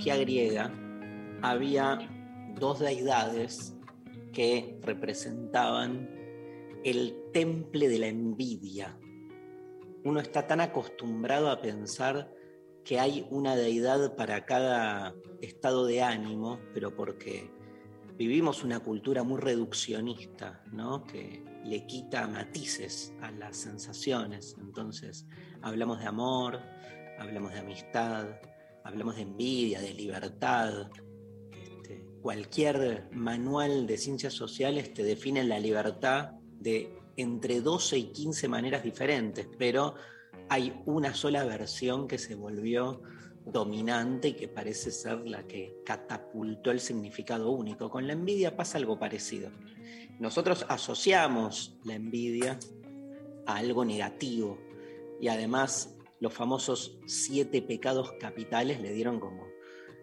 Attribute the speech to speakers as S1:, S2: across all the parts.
S1: mitología griega había dos deidades que representaban el temple de la envidia. Uno está tan acostumbrado a pensar que hay una deidad para cada estado de ánimo, pero porque vivimos una cultura muy reduccionista, ¿no? que le quita matices a las sensaciones. Entonces, hablamos de amor, hablamos de amistad, hablamos de envidia, de libertad, este, cualquier manual de ciencias sociales te define la libertad de entre 12 y 15 maneras diferentes, pero hay una sola versión que se volvió dominante y que parece ser la que catapultó el significado único. Con la envidia pasa algo parecido. Nosotros asociamos la envidia a algo negativo y además los famosos siete pecados capitales le dieron como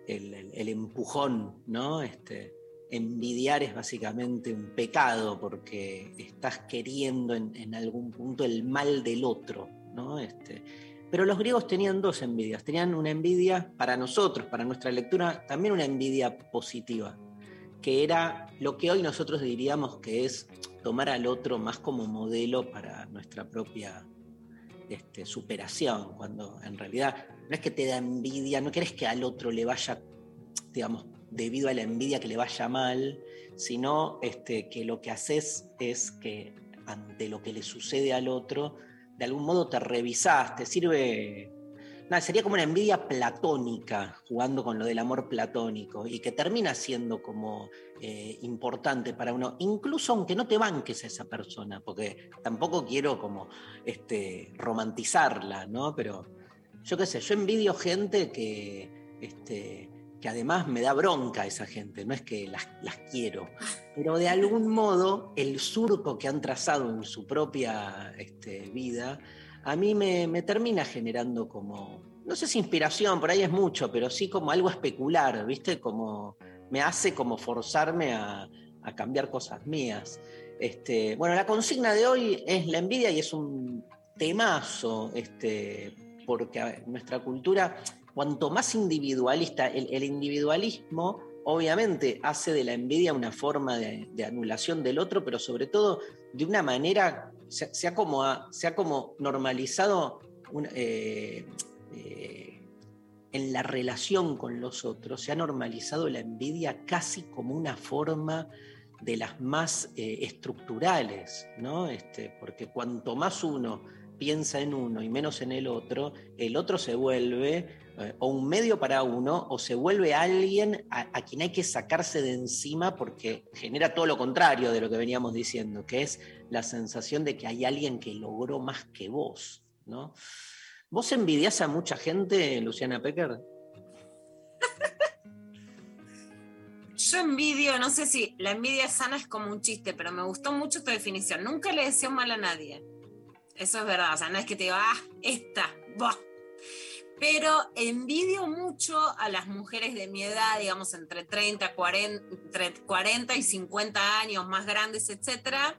S1: el, empujón, ¿no? Este, envidiar es básicamente un pecado porque estás queriendo en, en algún punto el mal del otro, ¿no? Este, pero los griegos tenían dos envidias. Tenían una envidia para nosotros, para nuestra lectura, también una envidia positiva, que era lo que hoy nosotros diríamos que es tomar al otro más como modelo para nuestra propia este, superación, cuando en realidad no es que te da envidia, no querés que al otro le vaya, digamos, debido a la envidia que le vaya mal, sino este, que lo que haces es que ante lo que le sucede al otro, de algún modo te revisás, te sirve... Nada, sería como una envidia platónica, jugando con lo del amor platónico, y que termina siendo como eh, importante para uno, incluso aunque no te banques a esa persona, porque tampoco quiero como este, romantizarla, ¿no? Pero yo qué sé, yo envidio gente que, este, que además me da bronca esa gente, no es que las, las quiero, pero de algún modo el surco que han trazado en su propia este, vida, a mí me, termina generando como, no sé si inspiración, por ahí es mucho, pero sí como algo especular, ¿viste? Como me hace como forzarme a, cambiar cosas mías. Este, bueno, la consigna de hoy es la envidia y es un temazo, este, porque nuestra cultura, cuanto más individualista, el, individualismo obviamente hace de la envidia una forma de anulación del otro, pero sobre todo de una manera, se, ha, como, se ha como normalizado eh, eh, en la relación con los otros, se ha normalizado la envidia casi como una forma de las más eh, estructurales, ¿no? Este, porque cuanto más uno piensa en uno y menos en el otro, el otro se vuelve eh, o un medio para uno o se vuelve alguien a, quien hay que sacarse de encima porque genera todo lo contrario de lo que veníamos diciendo, que es la sensación de que hay alguien que logró más que vos, ¿no? ¿Vos envidias a mucha gente, Luciana Pecker?
S2: Yo envidio, no sé si la envidia sana es como un chiste, pero me gustó mucho tu definición. Nunca le deseo mal a nadie. Eso es verdad. O sea, no es que te diga, ah, esta, bah. Pero envidio mucho a las mujeres de mi edad, digamos, entre 30, 40, entre 40 y 50 años, más grandes, etcétera,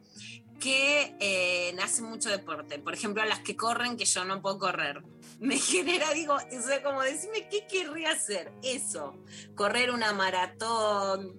S2: que eh, hacen mucho deporte. Por ejemplo, a las que corren, que yo no puedo correr. Me genera, digo, o sea, como decirme qué querría hacer. Eso, correr una maratón,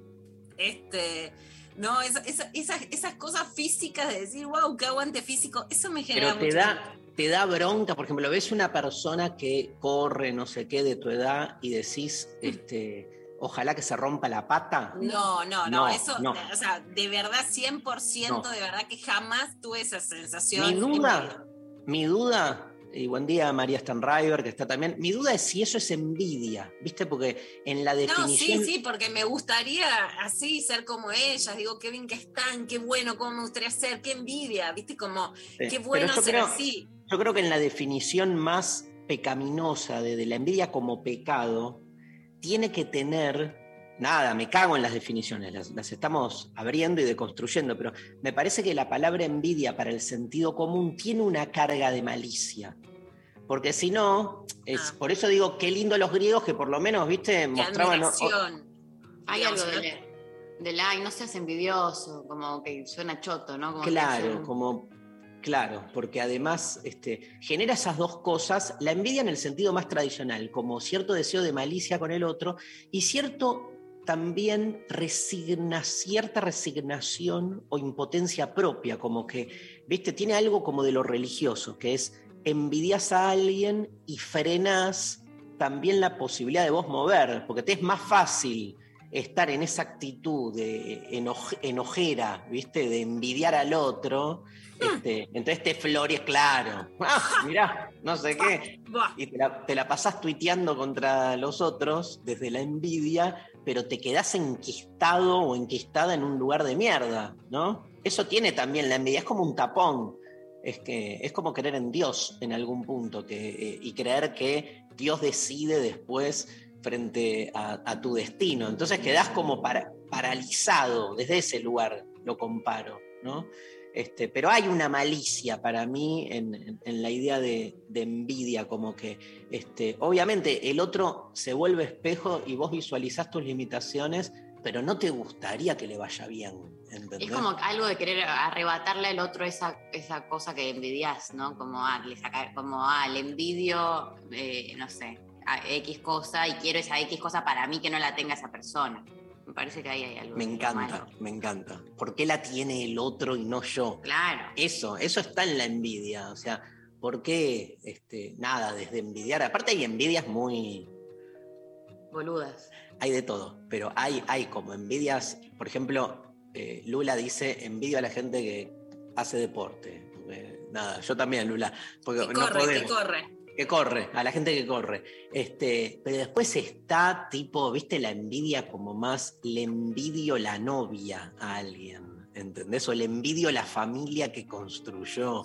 S2: este, no, esa- esa- esas, esas cosas físicas de decir, wow, qué aguante físico, eso me genera
S1: Pero te
S2: mucho
S1: da, te da bronca, por ejemplo, ves una persona que corre, no sé qué, de tu edad y decís, este, ojalá que se rompa la pata.
S2: No, no, no,
S1: No,
S2: eso,
S1: no.
S2: o sea, de verdad, 100%
S1: No.
S2: de verdad que jamás tuve esa sensación.
S1: Mi duda, mi duda, y buen día María Stanriver, que está también, mi duda es si eso es envidia, ¿viste? Porque en la
S2: No,
S1: definición...
S2: sí, sí, porque me gustaría así ser como ellas. Digo, qué bien que están, qué bueno, cómo me gustaría ser, qué envidia, ¿viste? Como,
S1: Sí,
S2: qué bueno ser
S1: creo-
S2: así.
S1: Yo creo que en la definición más pecaminosa de, de la envidia como pecado, tiene que tener, nada, me cago en las definiciones, las, las estamos abriendo y deconstruyendo, pero me parece que la palabra envidia para el sentido común tiene una carga de malicia. Porque si no, es,
S2: Ah.
S1: por eso digo, qué lindo los griegos que por lo menos, viste,
S2: Qué
S1: mostraban... o-.
S3: Hay algo
S2: ¿no?
S3: de, del ay, no seas envidioso, como que suena choto, ¿no? Como
S1: Claro,
S3: suena-
S1: como claro, porque además este, genera esas dos cosas, la envidia en el sentido más tradicional, como cierto deseo de malicia con el otro y cierto también resigna, cierta resignación o impotencia propia, como que, viste, tiene algo como de lo religioso, que es envidias a alguien y frenas también la posibilidad de vos mover, porque te es más fácil estar en esa actitud de enoje- enojera, ¿viste? De envidiar al otro. Este, entonces te flores, claro. Ah, mirá, no sé qué. Y te la, te la pasás tuiteando contra los otros desde la envidia, pero te quedás enquistado o enquistada en un lugar de mierda, ¿no? Eso tiene también la envidia, es como un tapón. Es, que, es como creer en Dios en algún punto que, eh, y creer que Dios decide después frente a, a tu destino. Entonces quedás como para- paralizado desde ese lugar, lo comparo, ¿no? Este, pero hay una malicia para mí en, en- la idea de, de envidia, como que este, obviamente el otro se vuelve espejo y vos visualizás tus limitaciones, pero no te gustaría que le vaya bien.
S3: Es como algo de querer arrebatarle al otro esa, esa cosa que envidias, ¿no? Como, ah, le saca- como, ah, le envidio, eh, no sé, a X cosa y quiero esa X cosa para mí que no la tenga esa persona. Me parece que ahí hay algo.
S1: Me encanta,
S3: malo.
S1: me encanta. ¿Por qué la tiene el otro y no yo?
S3: Claro.
S1: Eso, eso está en la envidia. O sea, ¿por qué este, nada desde envidiar? Aparte hay envidias muy,
S3: Boludas.
S1: hay de todo, pero hay, hay como envidias, por ejemplo, eh, Lula dice, envidio a la gente que hace deporte. Eh, nada, yo también, Lula, porque
S2: que
S1: no
S2: corre, que
S1: podemos.
S2: corre.
S1: Que corre, a la gente que corre. Este, pero después está tipo, viste, la envidia como más, le envidio la novia a alguien, ¿entendés? O le envidio la familia que construyó,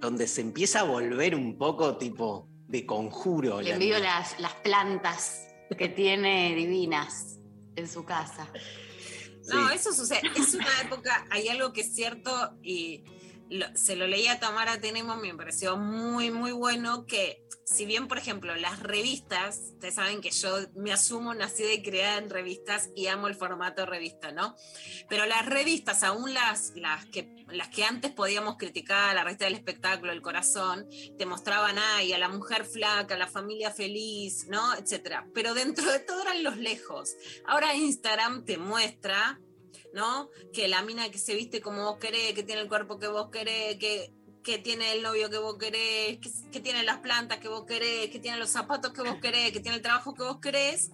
S1: donde se empieza a volver un poco tipo de conjuro.
S3: Le
S1: la
S3: envidio las, las plantas que tiene divinas en su casa.
S2: No,
S1: Sí.
S2: eso sucede. Es una época, hay algo que es cierto y se lo leí a Tamara Tenemos, me pareció muy, muy bueno que si bien, por ejemplo, las revistas, ustedes saben que yo me asumo nacida y creada en revistas y amo el formato revista, ¿no? Pero las revistas, aún las, las que antes podíamos criticar, la revista del espectáculo, el corazón, te mostraban ahí a la mujer flaca, a la familia feliz, ¿no? Etcétera. Pero dentro de todo eran los lejos. Ahora Instagram te muestra, ¿no? Que la mina que se viste como vos querés, que tiene el cuerpo que vos querés, que, que tiene el novio que vos querés, que, que tiene las plantas que vos querés, que tiene los zapatos que vos querés, que tiene el trabajo que vos querés,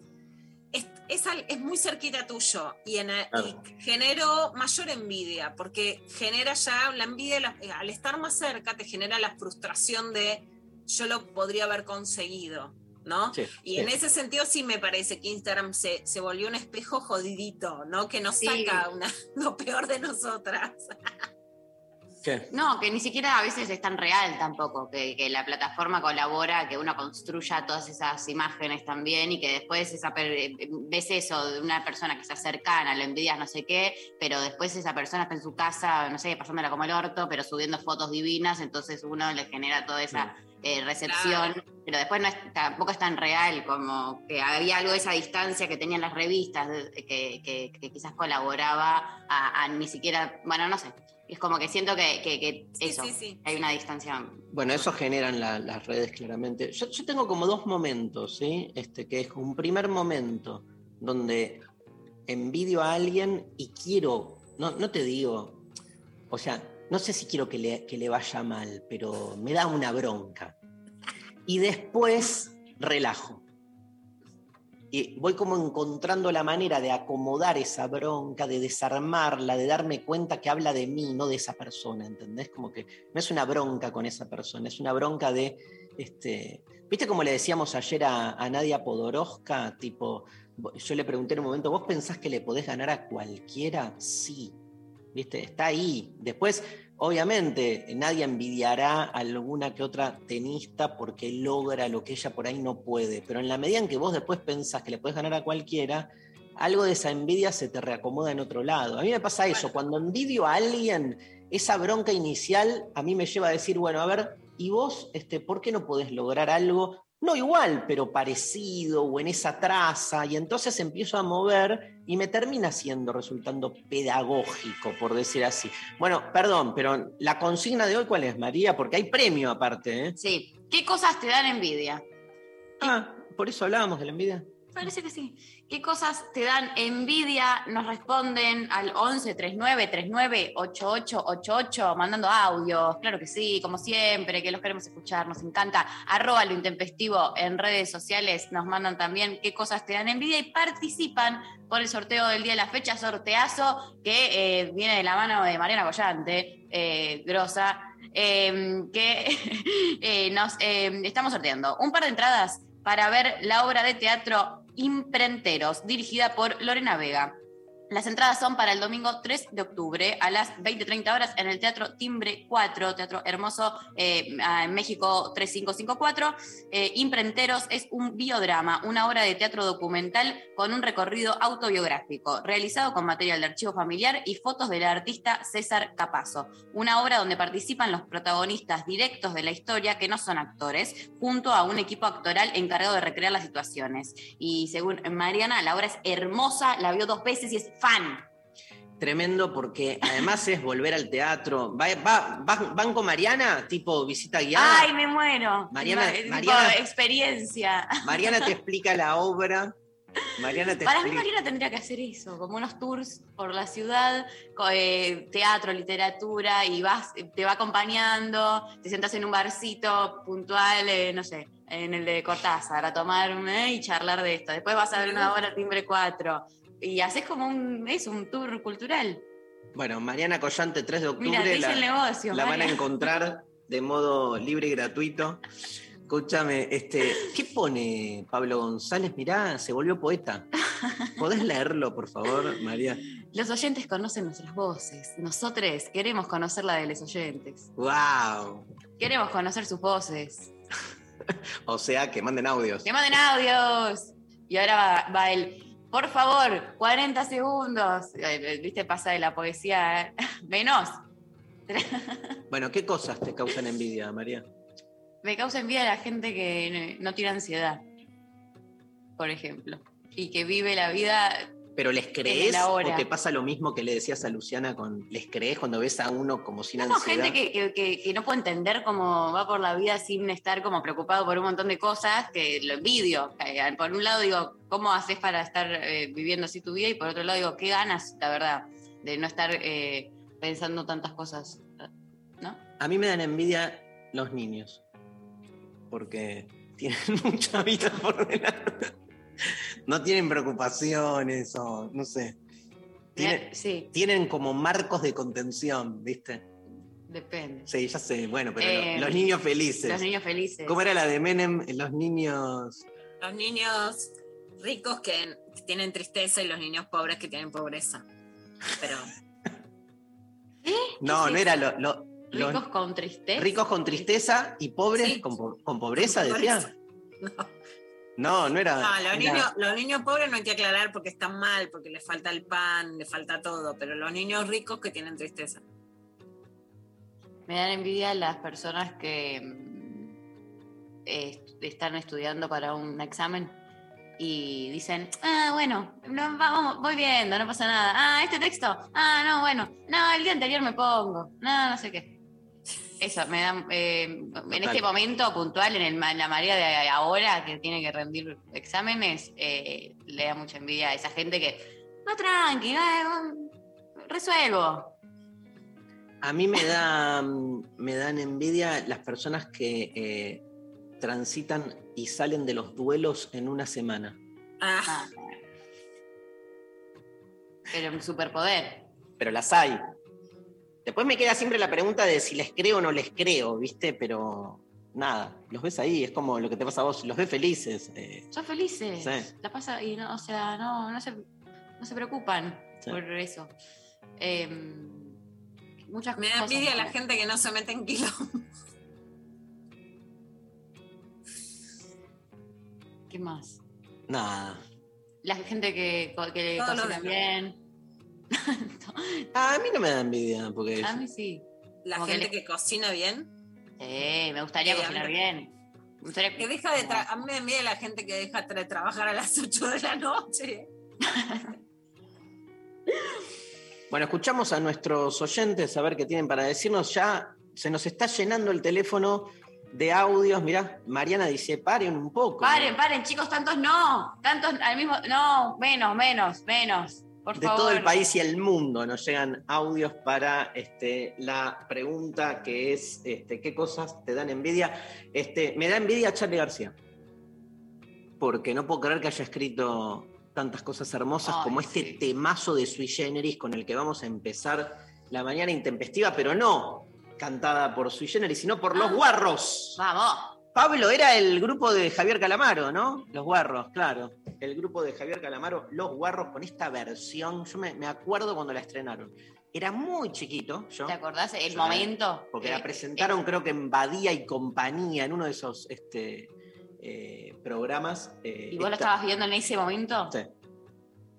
S2: es, es, muy cerquita tuyo y, en,
S1: Claro.
S2: y generó mayor envidia, porque genera ya la envidia, la- al estar más cerca, te genera la frustración de yo lo podría haber conseguido, ¿no?
S1: Sí,
S2: Y
S1: sí.
S2: en ese sentido sí me parece que Instagram se, se volvió un espejo jodidito, ¿no? Que nos
S3: Sí.
S2: saca una, lo peor de nosotras.
S3: No, que ni siquiera a veces es tan real tampoco, que, que la plataforma colabora, que uno construya todas esas imágenes también y que después esa eh, ves eso de una persona que está cercana, lo envidias no sé qué, pero después esa persona está en su casa, no sé, pasándola como el orto, pero subiendo fotos divinas, entonces uno le genera toda esa eh, recepción, pero después no es- tampoco es tan real como que había algo de esa distancia que tenían las revistas, de- que, que- que quizás colaboraba a, a ni siquiera, bueno, no sé. Es como que siento que, que- que
S2: Sí,
S3: eso,
S2: sí, sí.
S3: hay una distancia.
S1: Bueno, eso generan la- las redes claramente. Yo, yo tengo como dos momentos, ¿sí? Este, que es un primer momento donde envidio a alguien y quiero, no, no te digo, o sea, no sé si quiero que le, vaya mal, pero me da una bronca. Y después relajo. y voy como encontrando la manera de acomodar esa bronca, de desarmarla, de darme cuenta que habla de mí, no de esa persona, ¿entendés? Como que no es una bronca con esa persona, es una bronca de, este, ¿viste como le decíamos ayer a, a Nadia Podoroska? Tipo, yo le pregunté en un momento, ¿vos pensás que le podés ganar a cualquiera? Sí, ¿viste? Está ahí. Después, obviamente, nadie envidiará a alguna que otra tenista porque logra lo que ella por ahí no puede, pero en la medida en que vos después pensás que le podés ganar a cualquiera, algo de esa envidia se te reacomoda en otro lado. A mí me pasa eso, cuando envidio a alguien, esa bronca inicial a mí me lleva a decir, bueno, a ver, ¿y vos este, por qué no podés lograr algo no igual, pero parecido o en esa traza, y entonces empiezo a mover y me termina siendo resultando pedagógico, por decir así. Bueno, perdón, pero la consigna de hoy, ¿cuál es, María? Porque hay premio aparte, ¿eh?
S3: Sí. ¿Qué cosas te dan envidia?
S1: Ah, por eso hablábamos de la envidia.
S3: Parece que sí. ¿Qué cosas te dan envidia? Nos responden al 11 39 39 8888 mandando audios. Claro que sí, como siempre, que los queremos escuchar, nos encanta. Arroba lo intempestivo en redes sociales. Nos mandan también qué cosas te dan envidia y participan por el sorteo del día de la fecha, sorteazo que eh, viene de la mano de Mariana Collante, eh, grosa, eh, que eh, nos eh, estamos sorteando un par de entradas para ver la obra de teatro Imprenteros, dirigida por Lorena Vega. Las entradas son para el domingo 3 de octubre a las 20-30 horas en el Teatro Timbre 4, Teatro Hermoso eh, en México 3554. Eh, Imprenteros es un biodrama, una obra de teatro documental con un recorrido autobiográfico, realizado con material de archivo familiar y fotos del artista César Capazo. Una obra donde participan los protagonistas directos de la historia que no son actores, junto a un equipo actoral encargado de recrear las situaciones. Y según Mariana, la obra es hermosa, la vio dos veces y es fan.
S1: Tremendo porque además es volver al teatro. Va, va, va- ¿Van con Mariana? Tipo visita guiada.
S3: ¡Ay, me muero!
S1: Mariana-
S3: Ma- tipo,
S1: Mariana-
S3: experiencia.
S1: Mariana te explica la obra. Mariana te
S3: Para mí
S1: explica.
S3: Mariana tendría que hacer eso, como unos tours por la ciudad, eh, teatro, literatura, y vas, te va acompañando, te sientas en un barcito puntual, eh, no sé, en el de Cortázar, a tomarme y charlar de esto. Después vas a ver una hora timbre 4 y haces como un, es un tour cultural.
S1: Bueno, Mariana Collante, 3 de octubre.
S3: Te
S1: la-
S3: el negocio.
S1: La van a encontrar de modo libre y gratuito. Escúchame, este, ¿qué pone Pablo González? Mirá, se volvió poeta. ¿Podés leerlo, por favor, María?
S3: Los oyentes conocen nuestras voces. Nosotros queremos conocer la de los oyentes.
S1: ¡Wow!
S3: Queremos conocer sus voces.
S1: O sea, que manden audios.
S3: ¡Que manden audios! Y ahora va, va el, por favor, 40 segundos. Eh, ¿Viste? Pasa de la poesía. ¿eh? Menos.
S1: Bueno, ¿qué cosas te causan envidia, María?
S3: Me causa envidia la gente que no tiene ansiedad, por ejemplo. Y que vive la vida.
S1: ¿Pero les crees o te pasa lo mismo que le decías a Luciana con les crees cuando ves a uno como sin
S3: Como
S1: ansiedad?
S3: gente que, que- que- que no puede entender cómo va por la vida sin estar como preocupado por un montón de cosas, que lo envidio. Que, Por un lado digo, ¿cómo haces para estar eh, viviendo así tu vida? Y por otro lado digo, ¿qué ganas, la verdad, de no estar eh, pensando tantas cosas? ¿No?
S1: A mí me dan envidia los niños. Porque tienen mucha vida por delante. No tienen preocupaciones o no sé. Tienen,
S3: Sí,
S1: tienen como marcos de contención, ¿viste?
S3: depende.
S1: Sí, ya sé. Bueno, pero
S3: Eh,
S1: lo- los niños felices.
S3: Los niños felices.
S1: ¿Cómo era la de Menem? Los niños.
S2: Los niños ricos que tienen tristeza y los niños pobres que tienen pobreza. Pero
S1: No,
S3: es
S1: no
S3: eso?
S1: era lo- lo- los
S3: Ricos con tristeza.
S1: ricos con tristeza y pobres
S2: Sí.
S1: con, po- con pobreza,
S2: Con
S1: decía.
S2: pobreza. no.
S1: No, no era.
S2: No, los
S1: era-
S2: niños, los niños pobres no hay que aclarar porque están mal, porque les falta el pan, les falta todo, pero los niños ricos que tienen tristeza.
S3: Me dan envidia las personas que mm, eh, están estudiando para un examen y dicen, ah, bueno, no, vamos, voy viendo, no pasa nada. Ah, este texto, ah, no, bueno, no, el día anterior me pongo, no, no sé qué. Eso, me dan, eh, en este momento puntual, en, el ma- en la marea de ahora que tiene que rendir exámenes, eh, le da mucha envidia a esa gente que, no, tranqui, eh, resuelvo.
S1: A mí me, da, me dan envidia las personas que eh, transitan y salen de los duelos en una semana.
S2: Ah,
S3: Ah. Pero un superpoder.
S1: Pero las hay. Después me queda siempre la pregunta de si les creo o no les creo, ¿viste? Pero nada, los ves ahí, es como lo que te pasa a vos, los ves felices. eh,
S3: Son felices.
S1: Sí.
S3: La pasa y no, o sea, no, no se, no se preocupan
S1: Sí.
S3: por eso. Em, muchas
S2: me da envidia la gente que no se mete en quilombo.
S3: ¿Qué más?
S1: nada.
S3: La gente que, que cocina bien.
S1: Ah, a mí no me da envidia, porque
S3: A mí sí.
S2: La
S3: Como que
S2: gente
S3: le-
S2: que cocina bien.
S3: Sí, me gustaría
S2: Sí,
S3: cocinar bien. Me gustaría-
S2: Que deja de tra- a mí me da envidia la gente que deja de trabajar a las 8 de la noche.
S1: Bueno, escuchamos a nuestros oyentes a ver qué tienen para decirnos. Ya se nos está llenando el teléfono de audios. Mirá, Mariana dice, paren un poco.
S3: Paren, paren, chicos, tantos no. Tantos al mismo. No, menos, menos, menos. Por
S1: De
S3: favor.
S1: todo el país y el mundo nos llegan audios para este, la pregunta que es, este, ¿qué cosas te dan envidia? Este, me da envidia Charlie García, porque no puedo creer que haya escrito tantas cosas hermosas
S3: Ay,
S1: como este
S3: sí.
S1: temazo de Sui Generis con el que vamos a empezar la mañana intempestiva, pero no cantada por Sui Generis, sino por Los Guarros.
S3: Vamos.
S1: Pablo era el grupo de Javier Calamaro, ¿no? Los Guarros, claro. El grupo de Javier Calamaro, Los Guarros, con esta versión. Yo me, me acuerdo cuando la estrenaron. Era muy chiquito yo,
S3: ¿Te acordás el momento?
S1: porque
S3: Eh,
S1: la presentaron creo que en Badía y Compañía, en uno de esos este, eh, programas. eh,
S3: ¿Y vos lo
S1: esta-
S3: estabas viendo en ese momento?
S1: Sí.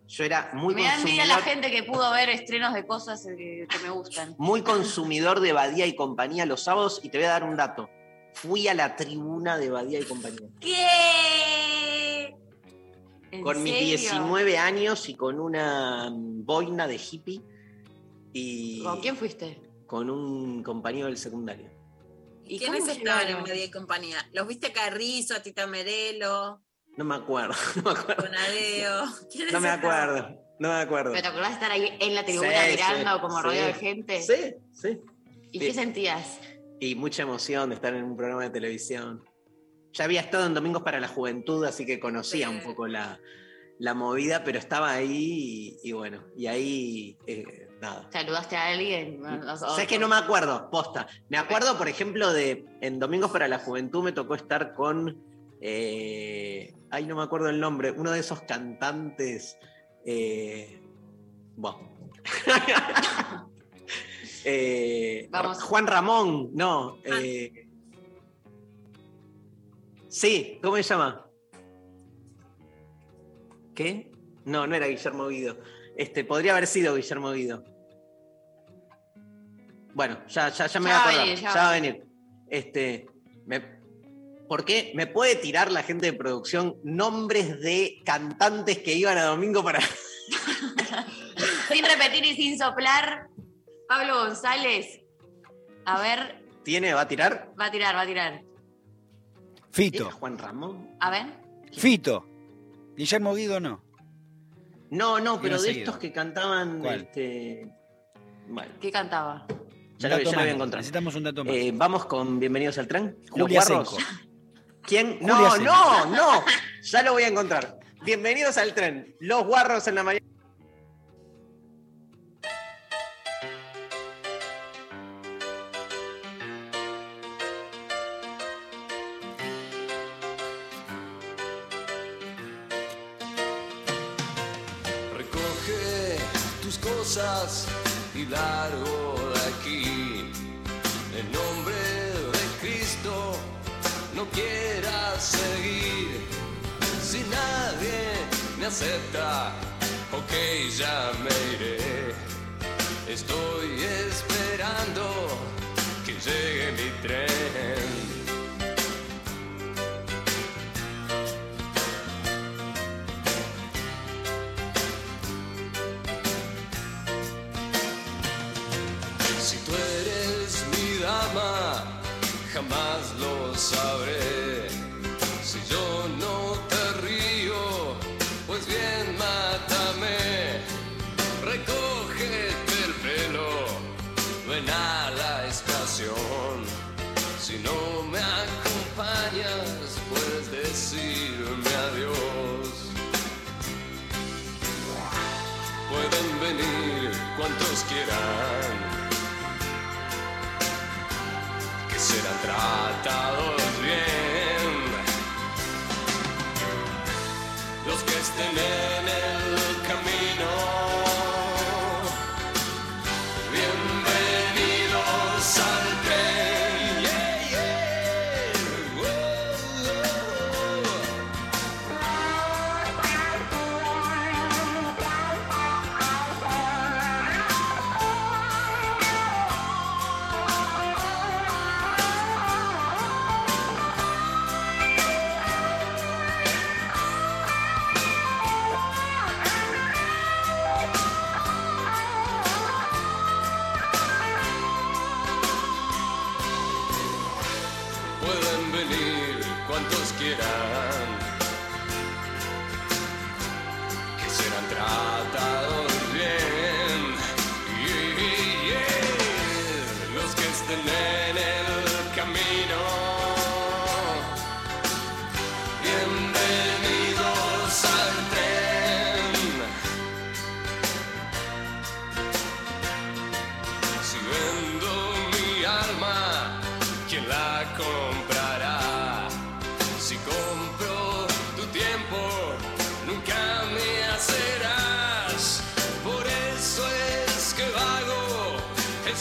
S1: Yo era muy
S3: Me da envidia la
S1: consumidor,
S3: gente que pudo ver estrenos de cosas eh, que, que me gustan.
S1: muy consumidor de Badía y Compañía los sábados, y te voy a dar un dato. Fui a la tribuna de Badía y Compañía.
S3: ¿Qué? ¿En
S1: con mis
S3: serio?
S1: 19 años y con una boina de hippie y
S3: ¿Con quién fuiste?
S1: con un compañero del secundario.
S3: ¿Y
S2: ¿Quiénes estaban en? Media y compañía? ¿Los viste a Carrizo, a Tita Merelo,
S1: No me acuerdo, no me acuerdo.
S2: ¿Quiénes
S1: No me
S2: estaban?
S1: acuerdo, no me acuerdo.
S3: ¿Pero te acordás de estar ahí en la tribuna
S1: Sí,
S3: mirando
S1: sí,
S3: como
S1: sí.
S3: rodeado de gente?
S1: Sí, sí.
S3: ¿Y
S1: sí.
S3: qué sentías?
S1: Y mucha emoción de estar en un programa de televisión. Ya había estado en Domingos para la Juventud, así que conocía
S2: Sí.
S1: un poco la, la movida, pero estaba ahí y, y bueno, y ahí eh, nada.
S3: ¿Saludaste a alguien? O-
S1: que no me acuerdo, posta. Me acuerdo, por ejemplo, de en Domingos para la Juventud me tocó estar con. eh, ay, no me acuerdo el nombre. Uno de esos cantantes. Eh,
S3: Vamos.
S1: Juan Ramón, no. eh, sí, ¿cómo se llama? ¿Qué? No, no era Guillermo Guido. Este, podría haber sido Guillermo Guido. Bueno, ya, ya, ya me
S3: Ya
S1: voy a
S3: va a
S1: acordar.
S3: venir, ya
S1: ya
S3: va a
S1: a venir. Este, me- ¿Por qué me puede tirar la gente de producción nombres de cantantes que iban a domingo para.
S3: Sin repetir y sin soplar, Pablo González. A ver,
S1: ¿Tiene? ¿Va a tirar?
S3: va a tirar, va a tirar.
S4: Fito.
S1: ¿Era Juan Ramón?
S3: A ver.
S4: Fito. Guillermo Guido no.
S1: No, no, pero de
S4: seguido.
S1: estos que cantaban.
S4: ¿Cuál?
S1: Este... Bueno,
S3: ¿Qué cantaba?
S1: ya lo, ya voy a encontrar.
S4: Necesitamos un dato más.
S1: Eh, Vamos con Bienvenidos al Tren. Los
S4: Julia
S1: Guarros.
S4: Senco.
S1: ¿Quién?
S4: Julia
S1: No,
S4: Senco.
S1: no, no. Ya lo voy a encontrar. Bienvenidos al tren. Los guarros en la mañana.
S5: Largo de aquí. En nombre de Cristo, no quieras seguir. Si nadie me acepta, ok, ya me iré. Estoy esperando que llegue mi tren. Tratados bien. Los que estén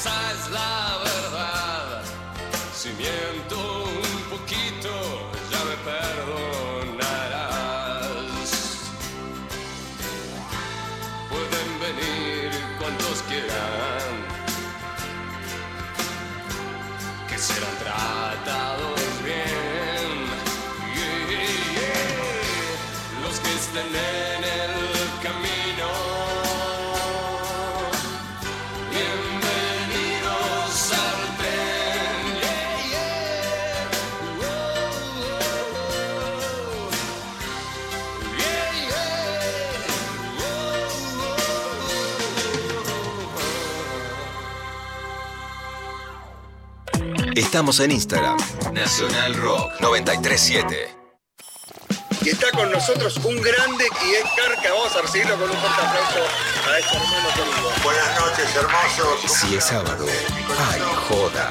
S5: esa es
S6: Estamos en Instagram. Nacional Rock 937.
S7: Y está con nosotros un grande y es Carca. Vamos a recibirlo con un fuerte aplauso a este hermano querido.
S8: Buenas noches, hermosos.
S6: Si es sábado, ay, joda.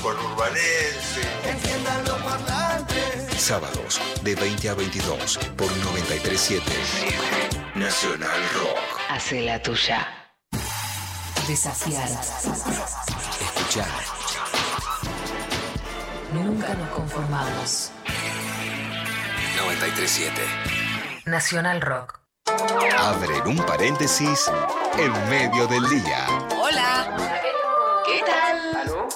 S8: conurbanenses.
S6: Sábados de 20 a 22 por 937 Nacional Rock.
S9: Hace la tuya. Desafiar.
S6: Escuchar.
S9: Nunca nos conformamos.
S6: 937.
S9: Nacional Rock.
S6: Abren un paréntesis en medio del día.
S9: Hola.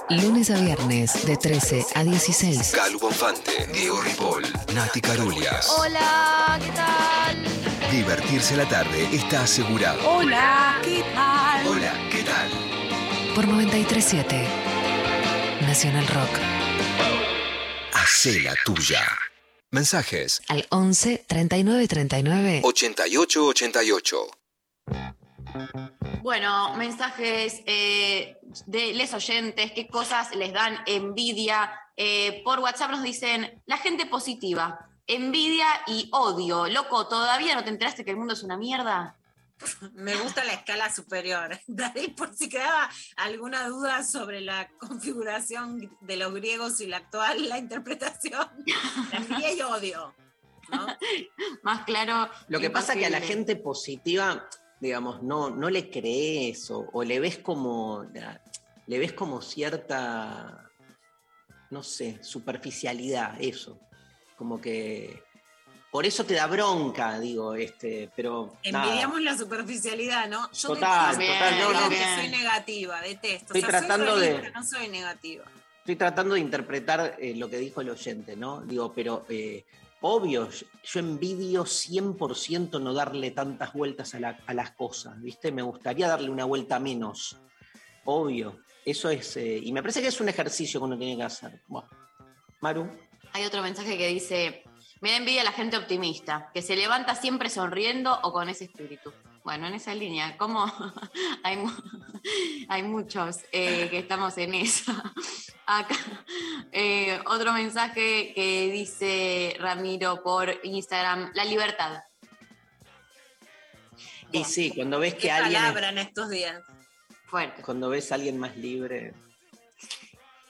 S9: Lunes a viernes de 13 a 16.
S6: Calu Bonfante, Diego Ripoll, Nati Carulias.
S10: Hola, ¿qué tal?
S6: Divertirse la tarde está asegurado.
S9: Hola. ¿Qué tal?
S6: Hola, ¿qué tal?
S9: Por 937. Nacional Rock.
S6: Hacé la tuya. Mensajes
S9: Al 11 39 39.
S6: 88 88.
S3: Bueno, mensajes eh, de les oyentes, qué cosas les dan envidia. Eh, por WhatsApp nos dicen, la gente positiva, envidia y odio. Loco, ¿todavía no te enteraste que el mundo es una mierda?
S2: Me gusta la escala superior. David, por si quedaba alguna duda sobre la configuración de los griegos y la actual, la interpretación. La envidia y odio. ¿no?
S3: Más claro.
S1: Lo que pasa es que a la gente positiva, digamos, no, no le crees o, o le ves como le ves como cierta, no sé, superficialidad, eso. Como que por eso te da bronca, digo, este, pero. nada.
S2: Envidiamos la superficialidad, ¿no? Yo
S1: Total,
S2: detesto
S1: total, no,
S2: la
S1: no.
S2: que soy negativa, detesto.
S1: Estoy
S2: o sea,
S1: tratando
S2: soy
S1: de-
S2: pero no soy negativa.
S1: Estoy tratando de interpretar eh, lo que dijo el oyente, ¿no? Digo, pero eh, Obvio, yo envidio 100% no darle tantas vueltas a, la- a las cosas, ¿viste? Me gustaría darle una vuelta menos. Obvio. Eso es. eh, y me parece que es un ejercicio que uno tiene que hacer. Bueno. Maru.
S3: Hay otro mensaje que dice, me da envidia la gente optimista, que se levanta siempre sonriendo o con ese espíritu. Bueno, en esa línea, ¿cómo? hay muchos eh, que estamos en esa. Acá, eh, otro mensaje que dice Ramiro por Instagram, la libertad.
S1: Y sí, cuando ves
S2: Qué
S1: que alguien. es-
S2: palabra en estos días.
S3: Fuerte.
S1: cuando ves a alguien más libre.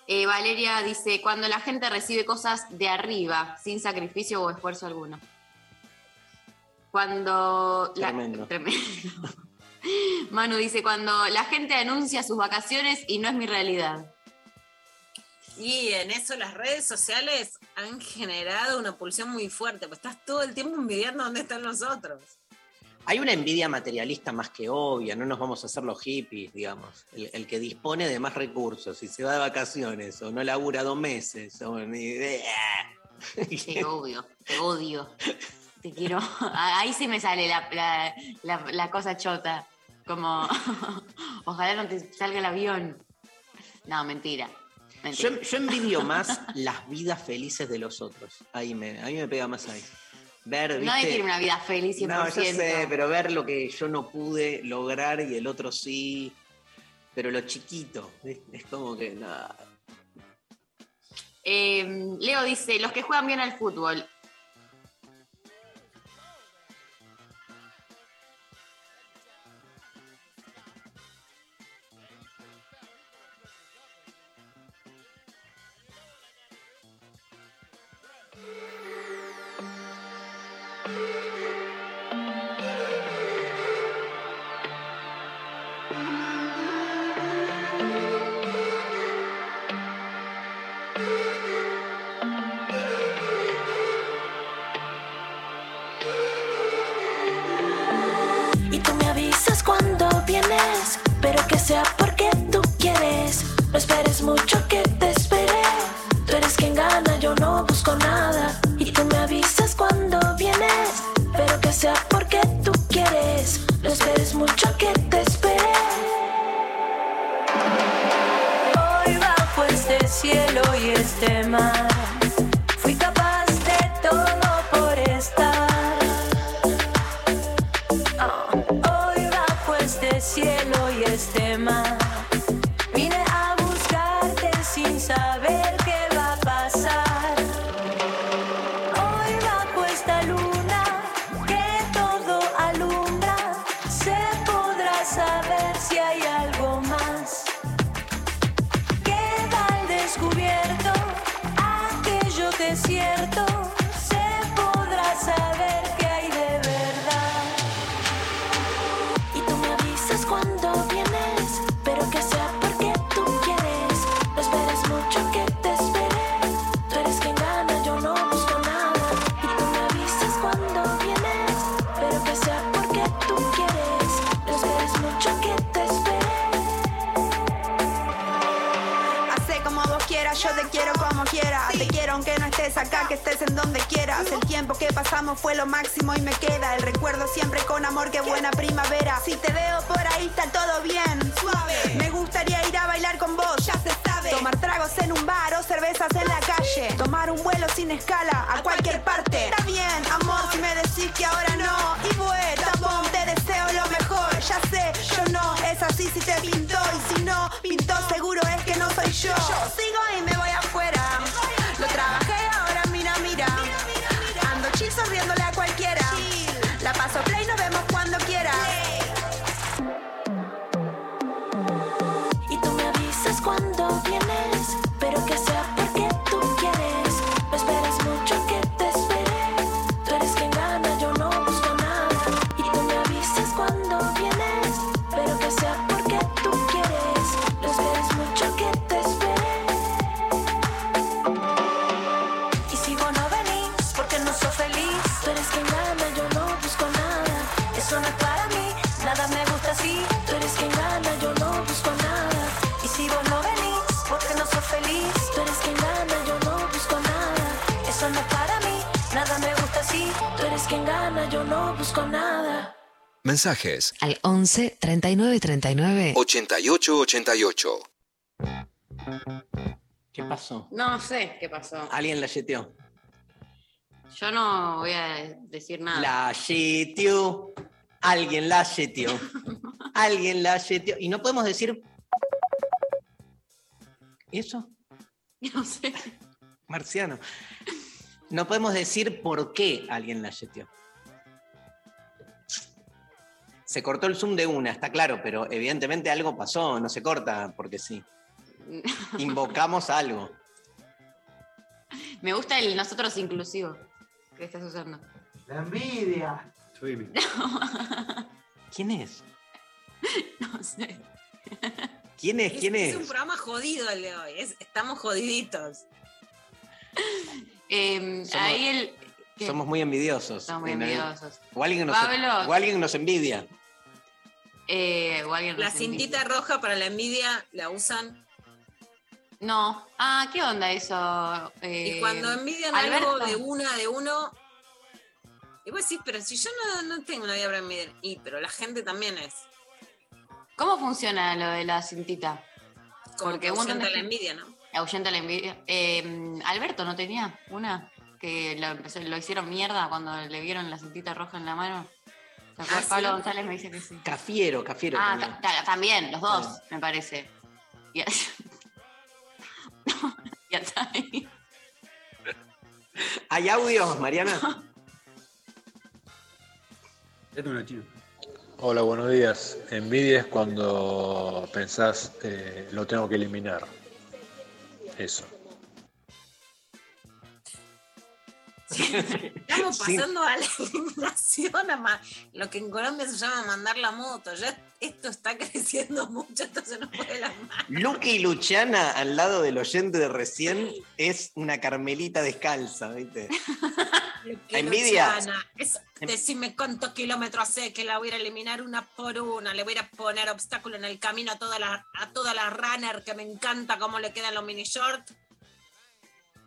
S3: Eh, Valeria dice, cuando la gente recibe cosas de arriba, sin sacrificio o esfuerzo alguno. Cuando... la-
S1: Tremendo.
S3: Tremendo. Manu dice, cuando la gente anuncia sus vacaciones y no es mi realidad.
S2: Y en eso las redes sociales han generado una pulsión muy fuerte, pues estás todo el tiempo envidiando dónde están los otros.
S1: Hay una envidia materialista más que obvia, no nos vamos a hacer los hippies, digamos. El, el que dispone de más recursos y se va de vacaciones o no labura dos meses o ni idea.
S3: Te odio, te odio. Te quiero. Ahí sí me sale la, la- la- la cosa chota. Como, ojalá no te salga el avión. No, mentira.
S1: Yo, yo envidio más las vidas felices de los otros. Ahí me, a mí me pega más ahí. Ver, ¿viste?
S3: Nadie tiene una vida feliz 100%.
S1: No, yo sé, pero ver lo que yo no pude lograr y el otro sí. Pero lo chiquito, es como que nada.
S3: Eh, Leo dice, los que juegan bien al fútbol.
S11: Esperes mucho que te espere. Tú eres quien gana, yo no busco nada. Y tú me avisas cuando vienes, pero que sea porque tú quieres. No esperes mucho que te espere. Hoy bajo este cielo y este mar,
S12: quiero como quiera. Te quiero aunque no estés acá, que estés en donde quieras. El tiempo que pasamos fue lo máximo y me queda el recuerdo siempre con amor, que buena primavera. Si te veo por ahí está todo bien, suave. Me gustaría ir a bailar con vos, ya se sabe. Tomar tragos en un bar o cervezas en la calle. Tomar un vuelo sin escala a cualquier parte. Está bien, amor, si me decís que ahora no. Y bueno, tapón, te deseo lo mejor. Ya sé, yo no, es así si te pintó. Y si no, pintó, seguro es que no soy yo. Yo sigo y me voy
S6: Mensajes
S9: Al 11 39 39
S6: 88 88.
S1: ¿Qué pasó?
S3: No sé qué pasó.
S1: Alguien la yeteó.
S3: Yo no voy a decir nada.
S1: La yeteó. Alguien la yeteó. Alguien la yeteó. Y no podemos decir. ¿Y eso?
S3: No sé.
S1: Marciano. No podemos decir por qué alguien la yeteó. Se cortó el zoom de una, está claro, pero evidentemente algo pasó, no se corta porque sí. Invocamos algo.
S3: Me gusta el nosotros inclusivo que estás usando.
S13: La envidia.
S1: ¿Quién es?
S3: No sé.
S1: ¿Quién es? ¿Quién
S2: es?
S1: es?
S2: un programa jodido el de hoy. es- estamos jodiditos.
S3: Eh,
S1: Somos-
S3: ahí el. ¿Qué?
S1: Somos muy envidiosos.
S3: Somos muy
S1: En el-
S3: envidiosos.
S1: O alguien nos,
S3: Pablo.
S1: o alguien nos envidia.
S3: Eh, o alguien
S2: La
S3: nos envidia.
S2: cintita roja para la envidia la usan.
S3: No. Ah, ¿qué onda eso? Eh,
S2: y cuando envidian
S3: Alberto.
S2: algo de una, de uno. Y vos decís, pero si yo no, no tengo una vida para envidiar. Y, pero la gente también es.
S3: ¿Cómo funciona lo de la cintita?
S2: Como
S3: Porque
S2: que ahuyenta la envidia, ¿no?
S3: Ahuyenta la envidia. Eh, Alberto no tenía una que lo, empezó- lo hicieron mierda cuando le vieron la cintita roja en la mano.
S2: Ah, sí.
S3: Pablo González me dice que sí.
S1: Cafiero, Cafiero.
S3: Ah,
S1: tenía.
S3: ta- ta- también, los dos, me parece. Y, y hasta ahí.
S1: ¿Hay audios, Mariana?
S14: Hola, buenos días. Envidia es cuando pensás, eh, lo tengo que eliminar. Eso.
S2: Estamos
S1: Sí.
S2: pasando a la eliminación, a lo que en Colombia se llama mandar la moto. Ya esto está creciendo mucho, esto se nos fue de las manos.
S1: Luque y Luciana al lado del oyente de recién es una carmelita descalza, ¿viste?
S2: Que
S1: Envidia.
S2: Luciana, es- decime cuántos kilómetros hace que la voy a eliminar una por una. Le voy a poner obstáculo en el camino a todas las a toda la runner que me encanta cómo le quedan los mini short.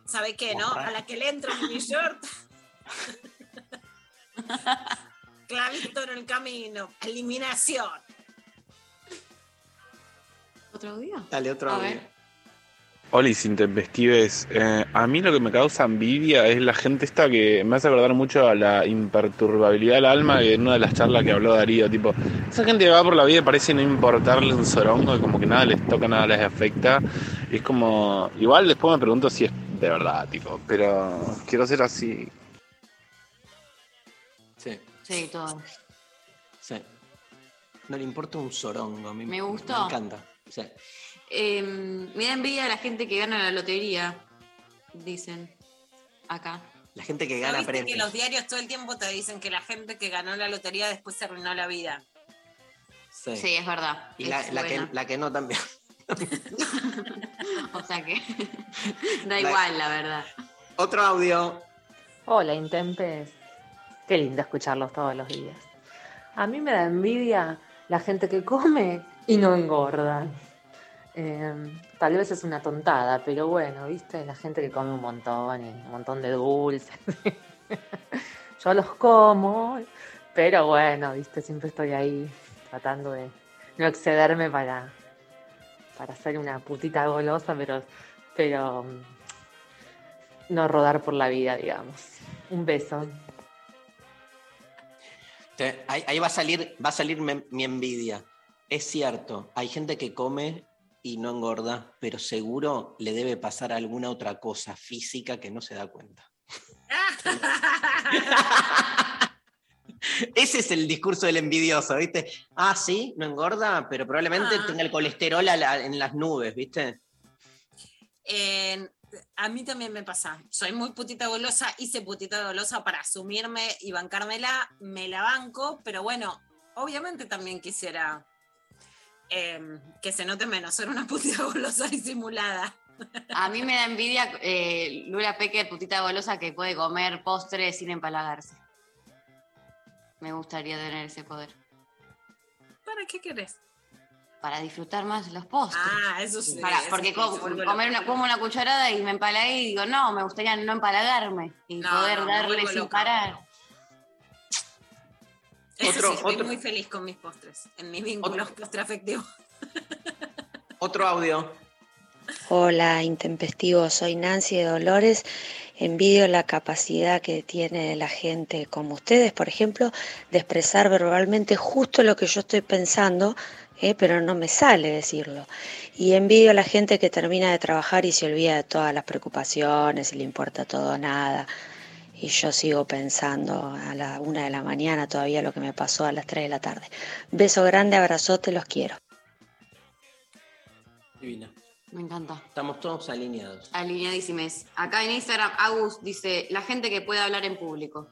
S2: ¿Sabe qué, no? A la que le entra un mini short. Clavito en el camino. Eliminación.
S3: ¿Otro día?
S1: Dale, otro
S3: A
S1: audio.
S3: ver.
S15: Olis intempestives. Eh, a mí lo que me causa envidia es la gente esta que me hace acordar mucho a la imperturbabilidad del alma que en una de las charlas que habló Darío, tipo, esa gente que va por la vida y parece no importarle un sorongo y como que nada les toca, nada les afecta. Es como, igual después me pregunto si es de verdad, tipo, pero quiero ser así.
S1: Sí,
S3: Sí, todo.
S1: sí. No le importa un sorongo. Me,
S3: Me gustó.
S1: Me encanta. Sí.
S3: Eh, me da envidia a la gente que gana la lotería, dicen acá.
S1: La gente que
S2: ¿No
S1: gana
S2: viste que los diarios todo el tiempo te dicen que la gente que ganó la lotería después se arruinó la vida?
S1: Sí.
S3: Sí, es verdad.
S1: Y la,
S3: es
S1: la que,
S3: buena.
S1: la que no también.
S3: O sea que da igual, la verdad.
S1: Otro audio.
S16: Hola, Intempes. Qué lindo escucharlos todos los días. A mí me da envidia la gente que come y no engorda. Eh, tal vez es una tontada, pero bueno, ¿viste? La gente que come un montón y un montón de dulces. Yo los como, pero bueno, ¿viste? Siempre estoy ahí tratando de no excederme para, para ser una putita golosa, pero, pero no rodar por la vida, digamos. Un beso.
S1: Te- Ahí, ahí va a salir, va a salir me- mi envidia. Es cierto, hay gente que come y no engorda, pero seguro le debe pasar alguna otra cosa física que no se da cuenta. Ese es el discurso del envidioso, ¿viste? Ah, sí, no engorda, pero probablemente
S2: Ah.
S1: tenga el colesterol a la- en las nubes, ¿viste?
S2: A mí también me pasa. Soy muy putita golosa, hice putita golosa para asumirme y bancármela, me la banco, pero bueno, obviamente también quisiera em, que se note menos ser una putita golosa disimulada.
S3: A mí me da envidia eh, Lula Peque, putita golosa, que puede comer postre sin empalagarse. Me gustaría tener ese poder.
S2: ¿Para qué querés?
S3: Para disfrutar más los postres.
S2: Ah, eso sí.
S3: Para-
S2: eso
S3: porque
S2: sí,
S3: co-
S2: se vuelve
S3: comer una, como una cucharada y me empalagué y digo, no, me gustaría no empalagarme y
S2: No,
S3: poder
S2: no,
S3: darle sin
S2: loca.
S3: parar.
S2: Eso
S1: Otro-
S2: sí, estoy
S1: otro-
S2: muy feliz con mis postres, en mis vínculos postreafectivos.
S1: Otro audio.
S17: Hola, intempestivo, soy Nancy de Dolores. Envidio la capacidad que tiene la gente como ustedes, por ejemplo, de expresar verbalmente justo lo que yo estoy pensando, eh, pero no me sale decirlo. Y envidio a la gente que termina de trabajar y se olvida de todas las preocupaciones y le importa todo nada. Y yo sigo pensando a la una de la mañana todavía lo que me pasó a las tres de la tarde. Beso grande, abrazote, los quiero.
S3: Me encanta.
S1: Estamos todos alineados.
S3: Alineadísimes. Acá en Instagram, Agus dice, la gente que puede hablar en público.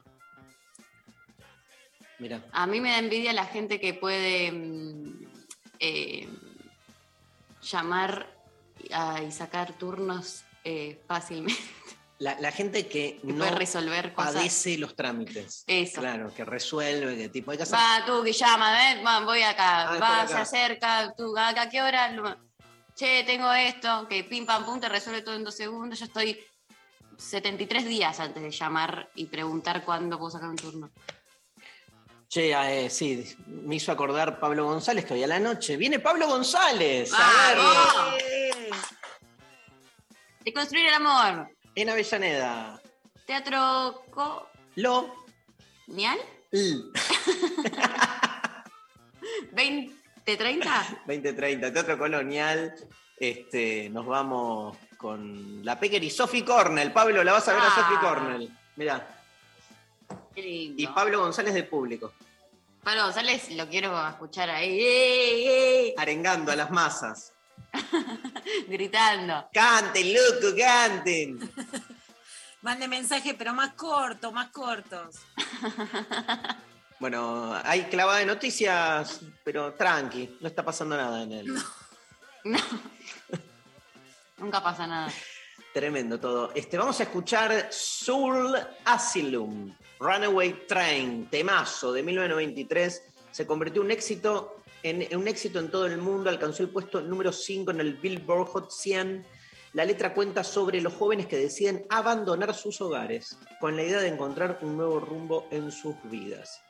S1: Mira.
S3: A mí me da envidia la gente que puede mm, eh, llamar a- y sacar turnos eh, fácilmente.
S1: La, la gente que no
S3: puede resolver cosas.
S1: padece los trámites.
S3: Eso.
S1: Claro, que resuelve, que tipo, hay que hacer
S3: Va, tú que llama, va, voy acá,
S1: Ah,
S3: va, se acerca, tú, acá, ¿a qué hora? Che, tengo esto, que pim pam pum te resuelve todo en dos segundos. Yo estoy 73 días antes de llamar y preguntar cuándo puedo sacar un turno.
S1: Che, eh, sí, me hizo acordar Pablo González que hoy a la noche. ¡Viene Pablo González! A verlo.
S3: ¡Vamos! De construir el amor.
S1: En Avellaneda.
S3: Teatro Co.
S1: Lo.
S3: ¿Nial?
S1: L.
S3: 2030.
S1: 2030, Teatro Colonial. Este, nos vamos con la Pecker y Sophie Cornell. Pablo, la vas a ver a
S3: Ah.
S1: Sophie Cornell. Mirá.
S3: Qué lindo.
S1: Y Pablo González de público.
S3: Pablo González lo quiero escuchar ahí. ¡Ey, ey!
S1: Arengando a las masas.
S3: Gritando.
S1: ¡Canten, loco, canten!
S2: Mande mensaje, pero más corto, más cortos.
S1: Bueno, hay clavada de noticias, pero tranqui, no está pasando nada en él.
S3: Nunca pasa nada.
S1: Tremendo todo. Este, vamos a escuchar Soul Asylum, Runaway Train, temazo de 1993. Se convirtió en un éxito en, en un éxito en todo el mundo, alcanzó el puesto número 5 en el Billboard Hot 100. La letra cuenta sobre los jóvenes que deciden abandonar sus hogares con la idea de encontrar un nuevo rumbo en sus vidas.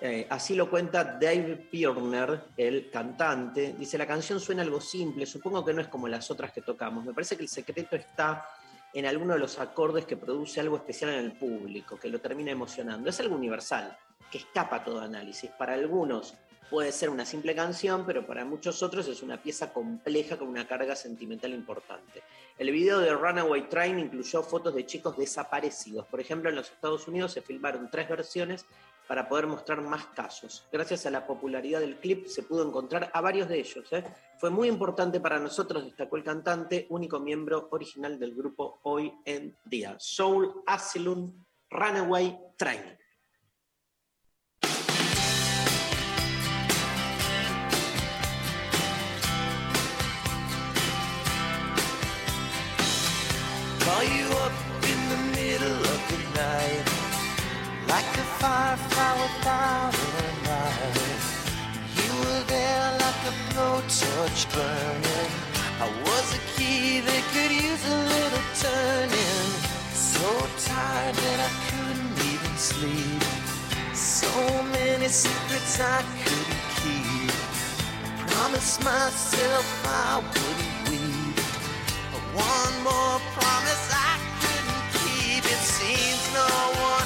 S1: Eh, así lo cuenta Dave Pirner, el cantante. Dice, la canción suena algo simple, supongo que no es como las otras que tocamos. Me parece que el secreto está en alguno de los acordes que produce algo especial en el público, que lo termina emocionando. Es algo universal, que escapa a todo análisis. Para algunos puede ser una simple canción, pero para muchos otros es una pieza compleja con una carga sentimental importante. El video de Runaway Train incluyó fotos de chicos desaparecidos. Por ejemplo, en los Estados Unidos se filmaron tres versiones para poder mostrar más casos. Gracias a la popularidad del clip se pudo encontrar a varios de ellos. ¿eh? Fue muy importante para nosotros, destacó el cantante, único miembro original del grupo hoy en día. Soul Asylum Runaway Train.
S18: Firefly without a light. You were there like a blowtorch burning. I was a key that could use a little turning. So tired that I couldn't even sleep. So many secrets I couldn't keep. Promised myself I wouldn't weep. One more promise I couldn't keep. It seems no one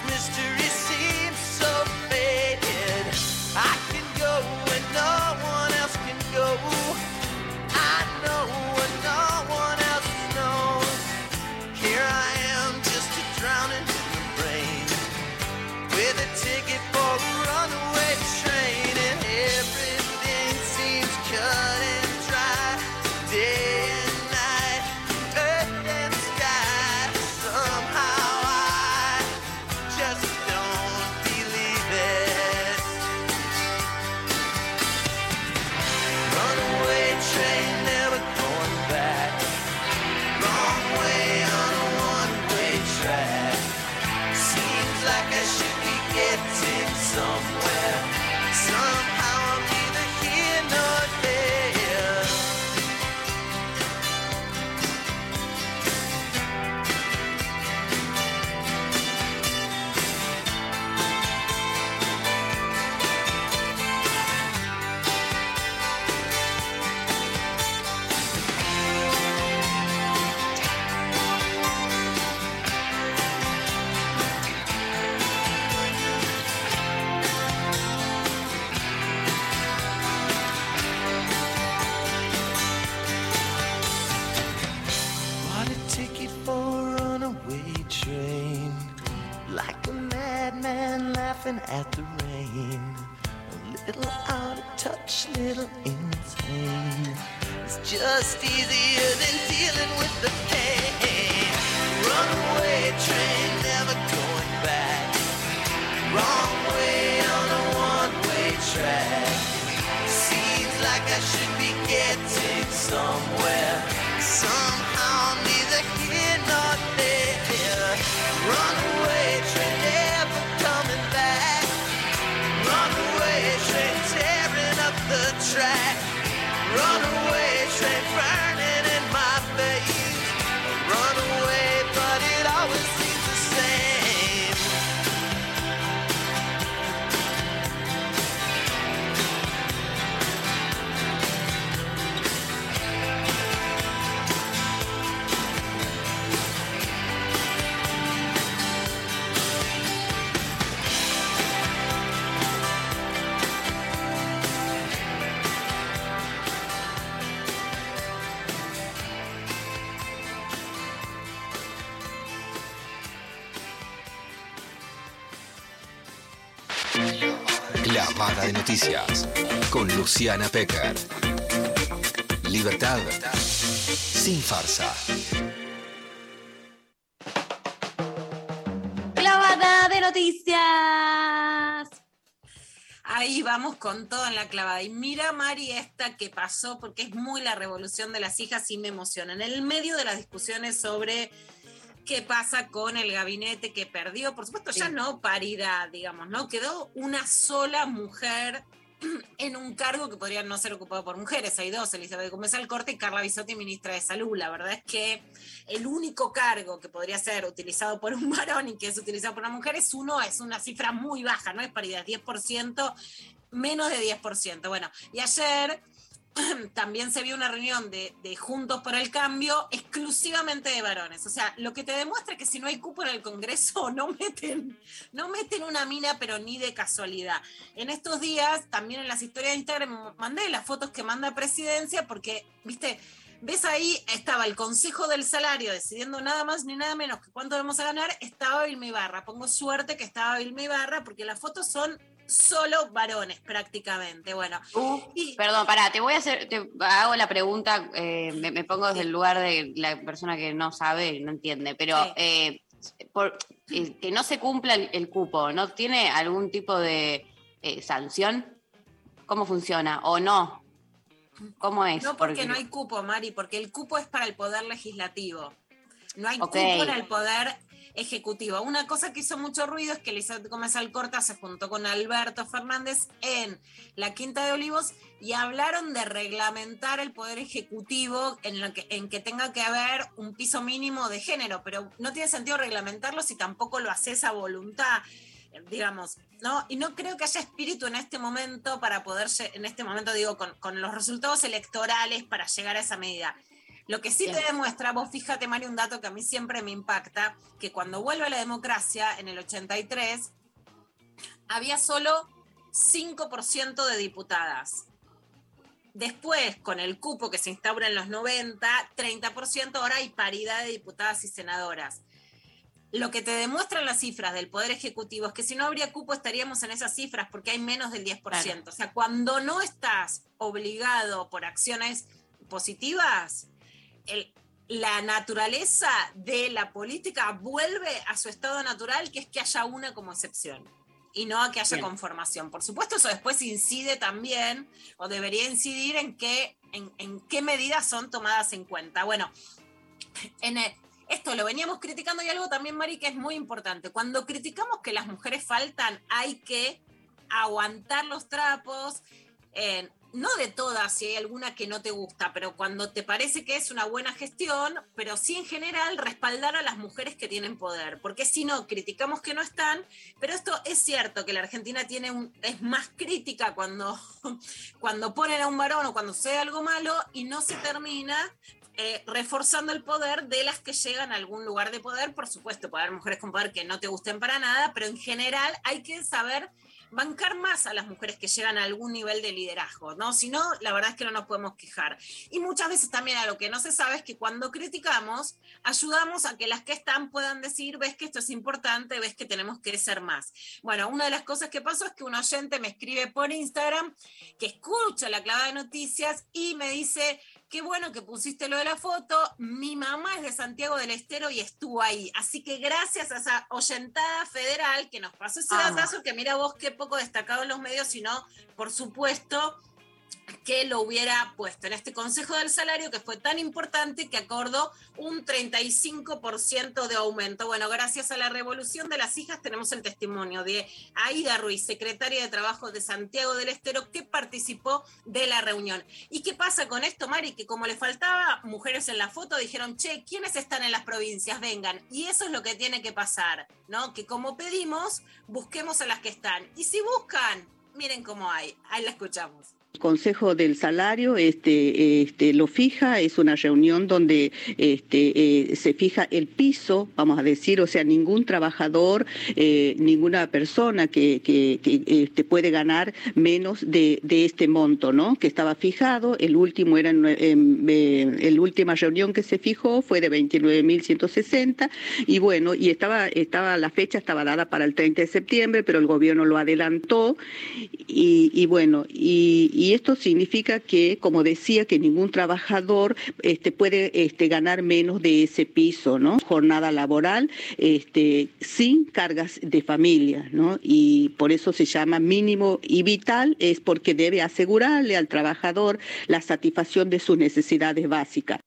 S6: Luciana Pecker. Libertad sin farsa.
S2: Clavada de noticias. Ahí vamos con todo en la clavada. Y mira, Mari, esta que pasó, porque es muy la revolución de las hijas y me emociona. En el medio de las discusiones sobre qué pasa con el gabinete que perdió, por supuesto, ya no paridad, digamos, ¿no? Quedó una sola mujer en un cargo que podría no ser ocupado por mujeres. Hay dos, Elizabeth Gómez Alcorte y Carla Bisotti, ministra de Salud. La verdad es que el único cargo que podría ser utilizado por un varón y que es utilizado por una mujer es uno, es una cifra muy baja, no es paridad, 10%, menos de 10%. Bueno, y ayer también se vio una reunión de, de, Juntos por el Cambio exclusivamente de varones. O sea, lo que te demuestra que si no hay cupo en el Congreso, no meten, no meten una mina, pero ni de casualidad. En estos días, también en las historias de Instagram, mandé las fotos que manda Presidencia, porque, viste, ves ahí, estaba el Consejo del Salario decidiendo nada más ni nada menos que cuánto vamos a ganar, estaba Vilma Ibarra. Pongo suerte que estaba Vilma Ibarra, porque las fotos son solo varones prácticamente. Bueno,
S3: Uh, Perdón, pará, te voy a hacer, te hago la pregunta, eh, me, me pongo desde el lugar de la persona que no sabe, no entiende, pero
S2: Sí.
S3: eh, por- eh, que no se cumpla el, el cupo, ¿no tiene algún tipo de eh, sanción? ¿Cómo funciona? ¿O no? ¿Cómo es?
S2: No porque no hay cupo, Mari, porque el cupo es para el poder legislativo. No hay cupo para el poder ejecutivo. Una cosa que hizo mucho ruido es que Elizabeth Gómez Alcorta se juntó con Alberto Fernández en la Quinta de Olivos y hablaron de reglamentar el poder ejecutivo en, lo que, en que tenga que haber un piso mínimo de género, pero no tiene sentido reglamentarlo si tampoco lo haces a voluntad digamos, ¿no? Y no creo que haya espíritu en este momento para poder, en este momento digo, con, con los resultados electorales para llegar a esa medida. Lo que sí te demuestra, vos fíjate, Mario, un dato que a mí siempre me impacta, que cuando vuelve la democracia, en el 83, había solo 5% de diputadas. Después, con el cupo que se instaura en los 90, 30%, ahora hay paridad de diputadas y senadoras. Lo que te demuestran las cifras del Poder Ejecutivo es que si no habría cupo estaríamos en esas cifras porque hay menos del 10%.
S3: Claro.
S2: O sea, cuando no estás obligado por acciones positivas, el- la naturaleza de la política vuelve a su estado natural, que es que haya una como excepción y no a que haya
S3: Bien.
S2: conformación. Por supuesto, eso después incide también, o debería incidir en qué, en, en qué medidas son tomadas en cuenta. Bueno, en el- esto lo veníamos criticando y algo también, Mari, que es muy importante. Cuando criticamos que las mujeres faltan, hay que aguantar los trapos, eh, no de todas, si hay alguna que no te gusta, pero cuando te parece que es una buena gestión, pero sí en general respaldar a las mujeres que tienen poder, porque si no, criticamos que no están, pero esto es cierto que la Argentina tiene un, es más crítica cuando, cuando ponen a un varón o cuando sucede algo malo y no se termina eh, reforzando el poder de las que llegan a algún lugar de poder. Por supuesto, puede haber mujeres con poder que no te gusten para nada, pero en general hay que saber bancar más a las mujeres que llegan a algún nivel de liderazgo, ¿no? Si no, la verdad es que no nos podemos quejar. Y muchas veces también a lo que no se sabe es que cuando criticamos, ayudamos a que las que están puedan decir, ves que esto es importante, ves que tenemos que ser más. Bueno, una de las cosas que pasó es que un oyente me escribe por Instagram que escucha la clavada de noticias y me dice, qué bueno que pusiste lo de la foto, mi mamá es de Santiago del Estero y estuvo ahí. Así que gracias a esa oyentada federal que nos pasó ese datazo, que mira vos qué poco destacado en los medios, sino, por supuesto, que lo hubiera puesto en este Consejo del Salario que fue tan importante que acordó un 35% de aumento. Bueno, gracias a la revolución de las hijas tenemos el testimonio de Aida Ruiz, secretaria de Trabajo de Santiago del Estero, que participó de la reunión. ¿Y qué pasa con esto, Mari? Que como le faltaba mujeres en la foto, dijeron, che, ¿quiénes están en las provincias? Vengan. Y eso es lo que tiene que pasar, ¿no? Que como pedimos, busquemos a las que están. Y si buscan, miren cómo hay. Ahí la escuchamos.
S19: Consejo del Salario este, este, lo fija, es una reunión donde este, eh, se fija el piso, vamos a decir, o sea, ningún trabajador, eh, ninguna persona que, que- que, este, puede ganar menos de, de este monto, ¿no? Que estaba fijado, el último era, en, en, eh, el última reunión que se fijó fue de 29.160 y bueno, y estaba, estaba, la fecha estaba dada para el 30 de septiembre, pero el gobierno lo adelantó y, y bueno, y, y esto significa que, como decía, que ningún trabajador este, puede este, ganar menos de ese piso, ¿no? Jornada laboral este, sin cargas de familia, ¿no? Y por eso se llama mínimo y vital, es porque debe asegurarle al trabajador la satisfacción de sus necesidades básicas.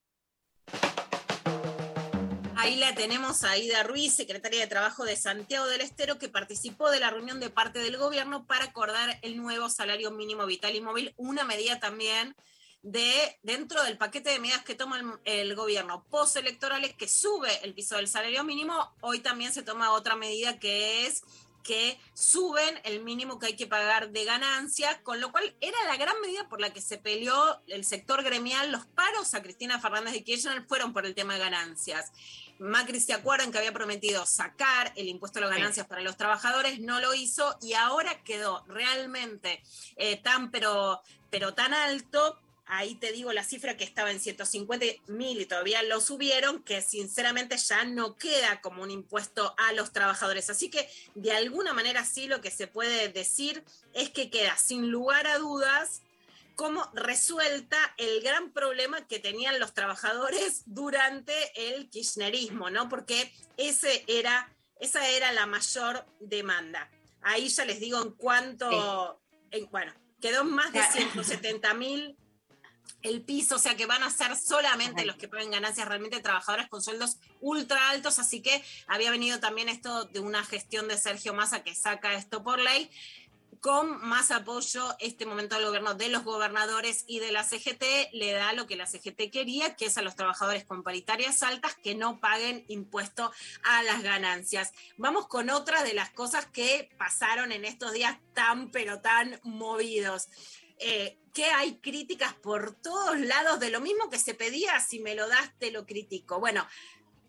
S2: Ahí la tenemos a Aida Ruiz, secretaria de Trabajo de Santiago del Estero, que participó de la reunión de parte del gobierno para acordar el nuevo salario mínimo vital y móvil, una medida también de dentro del paquete de medidas que toma el, el gobierno postelectorales que sube el piso del salario mínimo. Hoy también se toma otra medida que es que suben el mínimo que hay que pagar de ganancia, con lo cual era la gran medida por la que se peleó el sector gremial. Los paros a Cristina Fernández de Kirchner fueron por el tema de ganancias. Macri se acuerdan que había prometido sacar el impuesto a las ganancias para los trabajadores, no lo hizo y ahora quedó realmente eh, tan pero, pero tan alto. Ahí te digo la cifra que estaba en 150 mil y todavía lo subieron, que sinceramente ya no queda como un impuesto a los trabajadores. Así que de alguna manera sí lo que se puede decir es que queda sin lugar a dudas como resuelta el gran problema que tenían los trabajadores durante el kirchnerismo, ¿no? Porque ese era, esa era la mayor demanda. Ahí ya les digo en cuanto, en- bueno, quedó más de 170 mil el piso, o sea que van a ser solamente los que paguen ganancias realmente trabajadores con sueldos ultra altos, así que había venido también esto de una gestión de Sergio Massa que saca esto por ley con más apoyo este momento del gobierno de los gobernadores y de la CGT le da lo que la CGT quería, que es a los trabajadores con paritarias altas que no paguen impuesto a las ganancias. Vamos con otra de las cosas que pasaron en estos días tan pero tan movidos. Eh, que hay críticas por todos lados de lo mismo que se pedía, si me lo das, te lo critico. Bueno,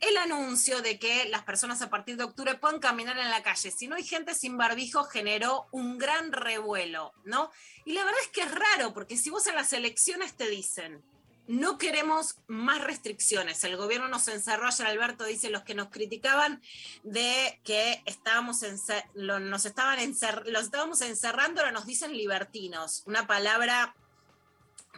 S2: el anuncio de que las personas a partir de octubre pueden caminar en la calle. Si no hay gente sin barbijo, generó un gran revuelo, ¿no? Y la verdad es que es raro, porque si vos en las elecciones te dicen, no queremos más restricciones. El gobierno nos encerró, ayer Alberto dice, los que nos criticaban de que estábamos encer- lo- nos estaban los estábamos encerrando, ahora nos dicen libertinos, una palabra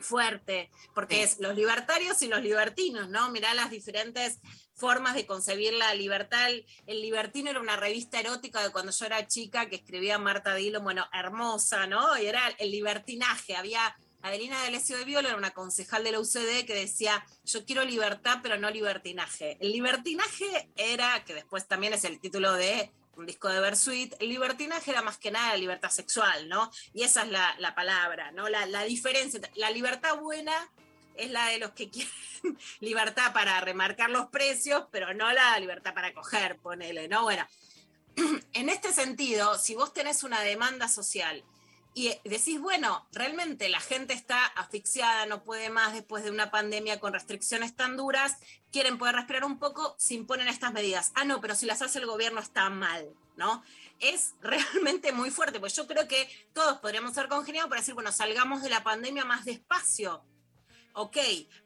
S2: fuerte, porque es los libertarios y los libertinos, ¿no? Mirá las diferentes formas de concebir la libertad. El, Libertino era una revista erótica de cuando yo era chica que escribía Marta Dillon, bueno, hermosa, ¿no? Y era el libertinaje. Había Adelina D'Alessio de Viola, era una concejal de la UCD que decía, yo quiero libertad, pero no libertinaje. El libertinaje era, que después también es el título de un disco de Bersuit, el libertinaje era más que nada la libertad sexual, ¿no? Y esa es la, la palabra, ¿no? La, la diferencia. La libertad buena es la de los que quieren libertad para remarcar los precios, pero no la libertad para coger, ponele, ¿no? Bueno, en este sentido, si vos tenés una demanda social y decís, bueno, realmente la gente está asfixiada, no puede más después de una pandemia con restricciones tan duras, quieren poder respirar un poco, se imponen estas medidas. Ah, no, pero si las hace el gobierno está mal, ¿no? Es realmente muy fuerte, pues yo creo que todos podríamos ser congeniados para decir, bueno, salgamos de la pandemia más despacio, ok,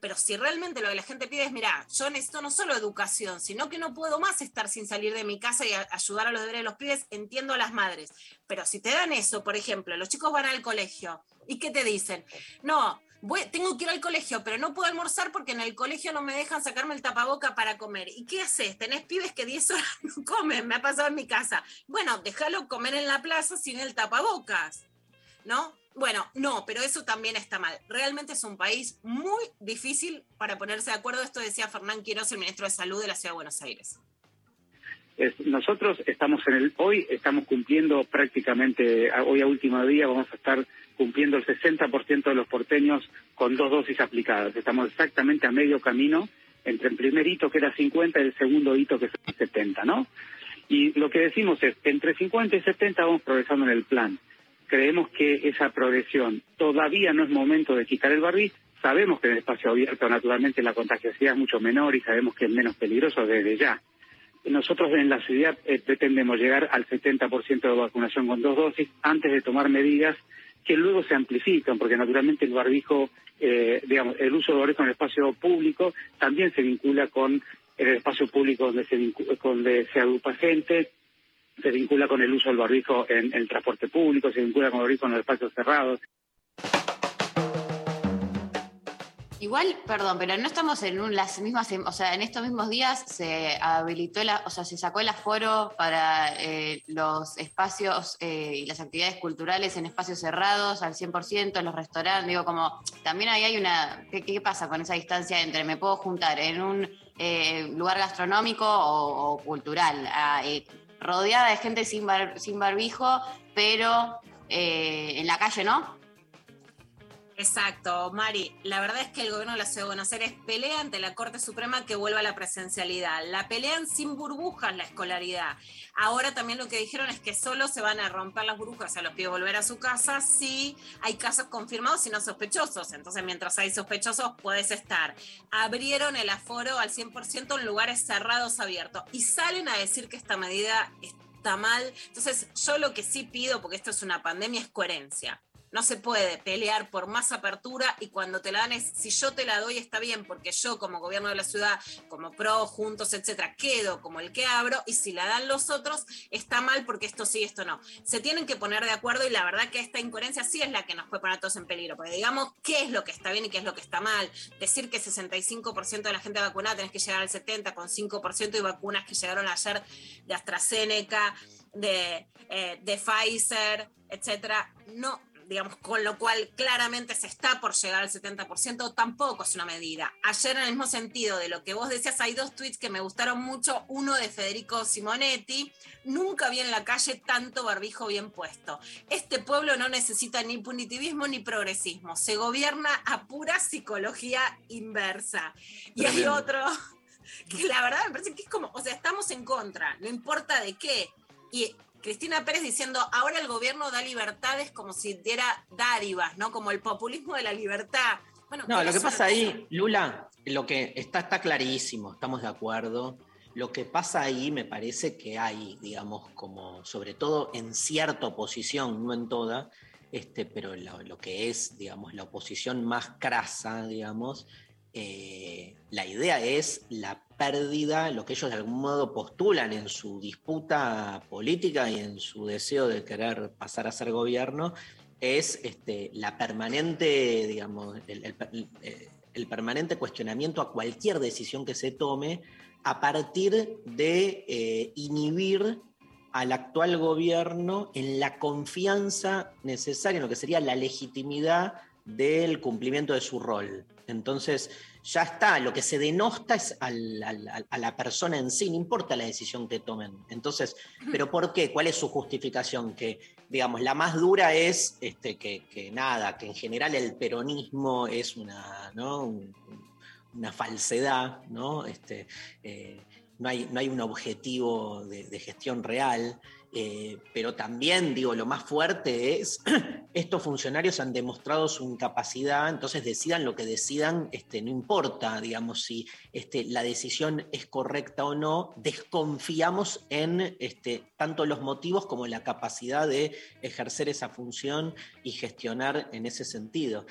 S2: pero si realmente lo que la gente pide es, mira, yo necesito no solo educación, sino que no puedo más estar sin salir de mi casa y ayudar a los deberes de los pibes, entiendo a las madres. Pero si te dan eso, por ejemplo, los chicos van al colegio, ¿y qué te dicen? No, tengo que ir al colegio, pero no puedo almorzar porque en el colegio no me dejan sacarme el tapaboca para comer. ¿Y qué haces? Tenés pibes que 10 horas no comen, me ha pasado en mi casa. Bueno, déjalo comer en la plaza sin el tapabocas. ¿no? Bueno, no, pero eso también está mal. Realmente es un país muy difícil para ponerse de acuerdo. Esto decía Fernán Quiroz, el ministro de Salud de la Ciudad de Buenos Aires.
S20: Es- nosotros estamos en el hoy estamos cumpliendo prácticamente hoy a último día vamos a estar cumpliendo el 60% de los porteños con dos dosis aplicadas. Estamos exactamente a medio camino entre el primer hito que era 50 y el segundo hito que es 70, ¿no? Y lo que decimos es, entre 50 y 70 vamos progresando en el plan. Creemos que esa progresión todavía no es momento de quitar el barbiz. Sabemos que en el espacio abierto naturalmente la contagiosidad es mucho menor y sabemos que es menos peligroso desde ya. Nosotros en la ciudad eh, pretendemos llegar al 70% de vacunación con dos dosis antes de tomar medidas que luego se amplifican, porque naturalmente el barbijo, eh, digamos, el uso del barbijo en el espacio público también se vincula con el espacio público donde se, donde se agrupa gente, se vincula con el uso del barbijo en, el transporte público, se vincula con el barbijo en los espacios cerrados.
S3: Igual, perdón, pero no estamos en las mismas, sem- o sea, en estos mismos días se habilitó, la, o sea, se sacó el aforo para eh, los espacios eh, y las actividades culturales en espacios cerrados al 100%, los restaurantes, digo, como, también ahí hay una, ¿qué, pasa con esa distancia entre me puedo juntar en un eh, lugar gastronómico o, cultural, ah, rodeada de gente sin, bar- sin barbijo, pero eh, en la calle no?
S2: Exacto, Mari. La verdad es que el gobierno de la Ciudad de Buenos Aires pelea ante la Corte Suprema que vuelva a la presencialidad. La pelean sin burbujas la escolaridad. Ahora también lo que dijeron es que solo se van a romper las burbujas, sea, los pide volver a su casa si hay casos confirmados y no sospechosos. Entonces, mientras hay sospechosos, puedes estar. Abrieron el aforo al 100% en lugares cerrados abiertos y salen a decir que esta medida está mal. Entonces, yo lo que sí pido, porque esto es una pandemia, es coherencia. No se puede pelear por más apertura y cuando te la dan es, si yo te la doy está bien, porque yo como gobierno de la ciudad, como pro, juntos, etcétera, quedo como el que abro y si la dan los otros está mal porque esto sí, esto no. Se tienen que poner de acuerdo y la verdad que esta incoherencia sí es la que nos puede poner a todos en peligro, porque digamos qué es lo que está bien y qué es lo que está mal. Decir que 65% de la gente vacunada tenés que llegar al 70 con 5% y vacunas que llegaron ayer de AstraZeneca, de, eh, de Pfizer, etcétera, no digamos, con lo cual claramente se está por llegar al 70%, tampoco es una medida. Ayer, en el mismo sentido de lo que vos decías, hay dos tweets que me gustaron mucho. Uno de Federico Simonetti, nunca vi en la calle tanto barbijo bien puesto. Este pueblo no necesita ni punitivismo ni progresismo, se gobierna a pura psicología inversa. Y hay otro que la verdad me parece que es como, o sea, estamos en contra, no importa de qué. Y Cristina Pérez diciendo, ahora el gobierno da libertades como si diera dádivas, ¿no? Como el populismo de la libertad. Bueno,
S1: No, lo que pasa ahí, Lula, lo que está, está clarísimo, estamos de acuerdo. Lo que pasa ahí me parece que hay, digamos, como sobre todo en cierta oposición, no en toda, este, pero lo, lo que es, digamos, la oposición más crasa, digamos, eh, la idea es la pérdida, lo que ellos de algún modo postulan en su disputa política y en su deseo de querer pasar a ser gobierno, es este, la permanente, digamos, eh, el permanente cuestionamiento a cualquier decisión que se tome a partir de eh, inhibir al actual gobierno en la confianza necesaria, en lo que sería la legitimidad del cumplimiento de su rol. Entonces, ya está, lo que se denosta es al- al- al- a la persona en sí, no importa la decisión que tomen. Entonces, ¿pero por qué? ¿Cuál es su justificación? Que, digamos, la más dura es este, que, que nada, que en general el peronismo es una, ¿no? Un- una falsedad, ¿no? Este, eh, no, hay, no hay un objetivo de, de gestión real. Eh, pero también, digo, lo más fuerte es, estos funcionarios han demostrado su incapacidad, entonces decidan lo que decidan, este, no importa, digamos, si este, la decisión es correcta o no, desconfiamos en este, tanto los motivos como la capacidad de ejercer esa función y gestionar en ese sentido.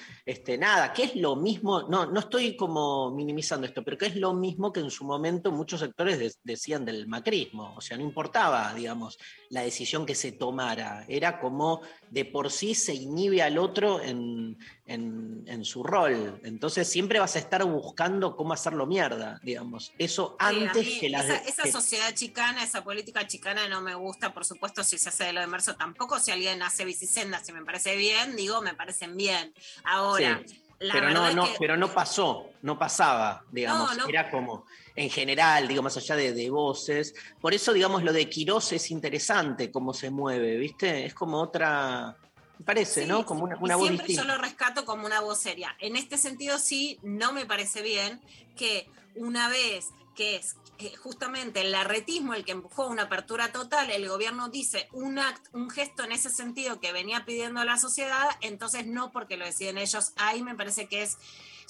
S1: Nada, ¿qué es lo mismo? No, no estoy como minimizando esto, pero ¿qué es lo mismo que en su momento muchos sectores de- decían del macrismo? O sea, no importaba, digamos, la decisión que se tomara, era como de por sí se inhibe al otro en, en- en su rol. Entonces siempre vas a estar buscando cómo hacerlo mierda, digamos. Eso
S2: Sí,
S1: antes
S2: mí
S1: que las...
S2: esa, esa
S1: que-
S2: sociedad chicana, esa política chicana no me gusta, por supuesto, si se hace de lo de Merso tampoco, si alguien hace bicisendas, si me parece bien, digo, me parecen bien. Ahora,
S1: Sí,
S2: la
S1: pero no,
S2: es
S1: no,
S2: que
S1: pero no pasó, no pasaba, digamos,
S2: No, no.
S1: era como en general, digo, más allá de, de voces. Por eso, digamos, lo de Quirós es interesante cómo se mueve, ¿viste? Es como otra, me parece,
S2: Sí,
S1: ¿no? Como una, una voz
S2: siempre
S1: distinta.
S2: yo lo rescato como una voz seria. En este sentido, sí, no me parece bien que una vez que es justamente el larretismo el que empujó una apertura total, el gobierno dice un, act- un gesto en ese sentido que venía pidiendo la sociedad, entonces no porque lo deciden ellos. Ahí me parece que es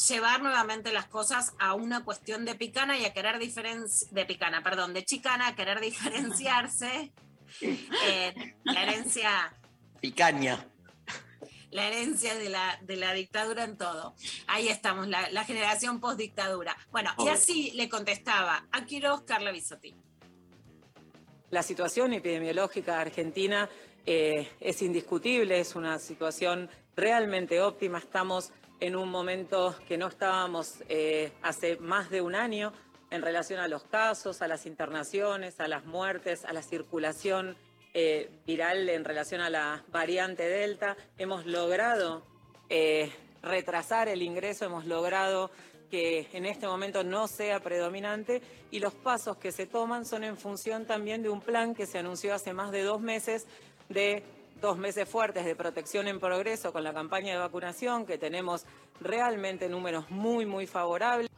S2: llevar nuevamente las cosas a una cuestión de picana y a querer diferenciar, de picana, perdón, de chicana, a querer diferenciarse. Eh, la herencia
S1: Picaña.
S2: la herencia de la, de la dictadura en todo. Ahí estamos, la, la generación post-dictadura. Bueno, y así le contestaba a Quiroz Carla Bisotti.
S21: La situación epidemiológica argentina eh, es indiscutible, es una situación realmente óptima. Estamos en un momento que no estábamos eh, hace más de un año en relación a los casos, a las internaciones, a las muertes, a la circulación eh, viral en relación a la variante Delta. Hemos logrado eh, retrasar el ingreso, hemos logrado que en este momento no sea predominante y los pasos que se toman son en función también de un plan que se anunció hace más de dos meses de dos meses fuertes de protección en progreso con la campaña de vacunación, que tenemos realmente números muy, muy favorables.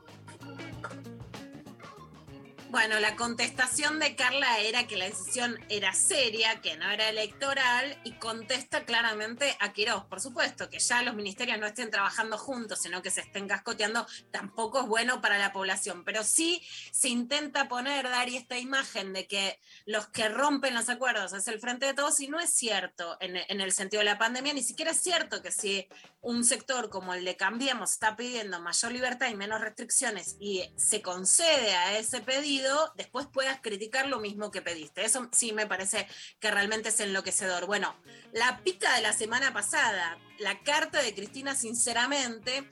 S2: Bueno, la contestación de Carla era que la decisión era seria, que no era electoral, y contesta claramente a Quirós. Por supuesto, que ya los ministerios no estén trabajando juntos, sino que se estén cascoteando, tampoco es bueno para la población. Pero sí se intenta poner, Dari, esta imagen de que los que rompen los acuerdos es el frente de todos, y no es cierto en, en el sentido de la pandemia, ni siquiera es cierto que si un sector como el de Cambiemos está pidiendo mayor libertad y menos restricciones y se concede a ese pedido, después puedas criticar lo mismo que pediste. Eso sí me parece que realmente es enloquecedor. Bueno, la pica de la semana pasada, la carta de Cristina, sinceramente,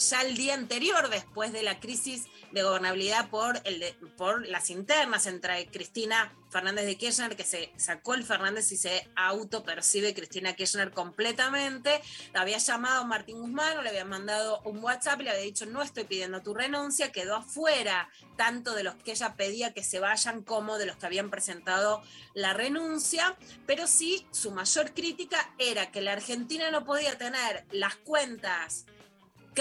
S2: ya el día anterior, después de la crisis de gobernabilidad por, el de- por las internas entre Cristina Fernández de Kirchner, que se sacó el Fernández y se autopercibe Cristina Kirchner completamente, la había llamado Martín Guzmán le había mandado un WhatsApp le había dicho no estoy pidiendo tu renuncia, quedó afuera tanto de los que ella pedía que se vayan como de los que habían presentado la renuncia, pero sí su mayor crítica era que la Argentina no podía tener las cuentas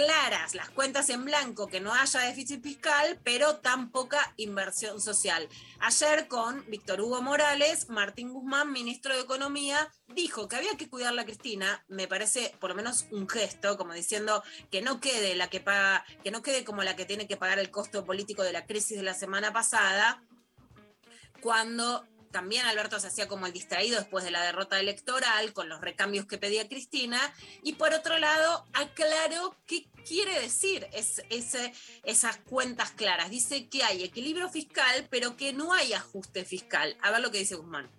S2: claras, las cuentas en blanco, que no haya déficit fiscal, pero tan poca inversión social. Ayer con Víctor Hugo Morales, Martín Guzmán, ministro de Economía, dijo que había que cuidar a Cristina, me parece por lo menos un gesto, como diciendo que no quede la que paga, que no quede como la que tiene que pagar el costo político de la crisis de la semana pasada, cuando también Alberto se hacía como el distraído después de la derrota electoral con los recambios que pedía Cristina y por otro lado aclaró qué quiere decir es- ese- esas cuentas claras. Dice que hay equilibrio fiscal pero que no hay ajuste fiscal. A ver lo que dice Guzmán.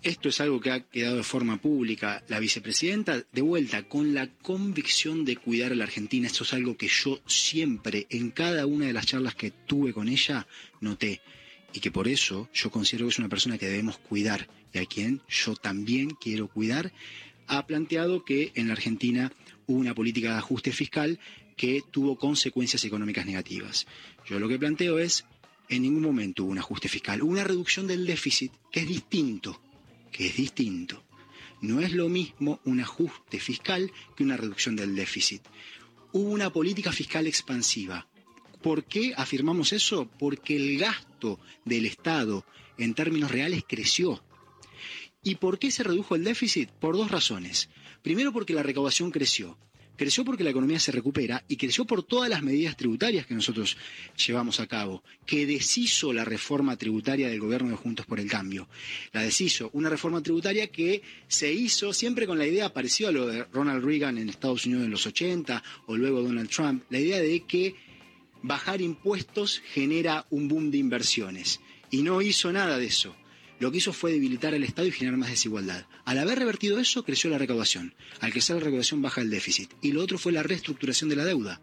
S22: Esto es algo que ha quedado de forma pública. La vicepresidenta, de vuelta, con la convicción de cuidar a la Argentina, esto es algo que yo siempre, en cada una de las charlas que tuve con ella, noté. Y que por eso yo considero que es una persona que debemos cuidar y a quien yo también quiero cuidar. Ha planteado que en la Argentina hubo una política de ajuste fiscal que tuvo consecuencias económicas negativas. Yo lo que planteo es, en ningún momento hubo un ajuste fiscal, hubo una reducción del déficit, que es distinto que es distinto. No es lo mismo un ajuste fiscal que una reducción del déficit. Hubo una política fiscal expansiva. ¿Por qué afirmamos eso? Porque el gasto del Estado en términos reales creció. ¿Y por qué se redujo el déficit? Por dos razones. Primero porque la recaudación creció. Creció porque la economía se recupera y creció por todas las medidas tributarias que nosotros llevamos a cabo, que deshizo la reforma tributaria del gobierno de Juntos por el Cambio. La deshizo, una reforma tributaria que se hizo siempre con la idea parecida a lo de Ronald Reagan en Estados Unidos en los 80 o luego Donald Trump, la idea de que bajar impuestos genera un boom de inversiones. Y no hizo nada de eso lo que hizo fue debilitar el Estado y generar más desigualdad. Al haber revertido eso, creció la recaudación. Al crecer la recaudación, baja el déficit. Y lo otro fue la reestructuración de la deuda.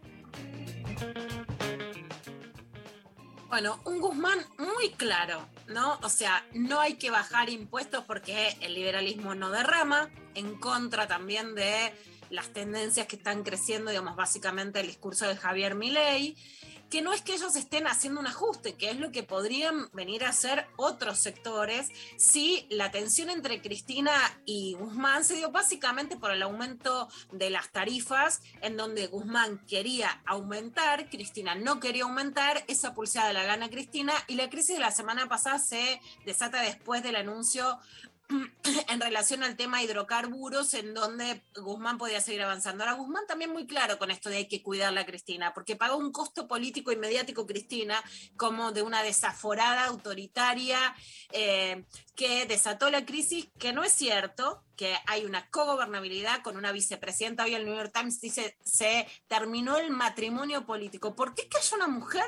S2: Bueno, un Guzmán muy claro, ¿no? O sea, no hay que bajar impuestos porque el liberalismo no derrama, en contra también de las tendencias que están creciendo, digamos, básicamente el discurso de Javier Milei que no es que ellos estén haciendo un ajuste, que es lo que podrían venir a hacer otros sectores si la tensión entre Cristina y Guzmán se dio básicamente por el aumento de las tarifas, en donde Guzmán quería aumentar, Cristina no quería aumentar, esa pulsada la gana Cristina y la crisis de la semana pasada se desata después del anuncio en relación al tema hidrocarburos, en donde Guzmán podía seguir avanzando. Ahora, Guzmán también muy claro con esto de hay que cuidarla a Cristina, porque pagó un costo político y mediático Cristina como de una desaforada autoritaria eh, que desató la crisis, que no es cierto, que hay una cogobernabilidad con una vicepresidenta. Hoy el New York Times dice, se terminó el matrimonio político. ¿Por qué que haya una mujer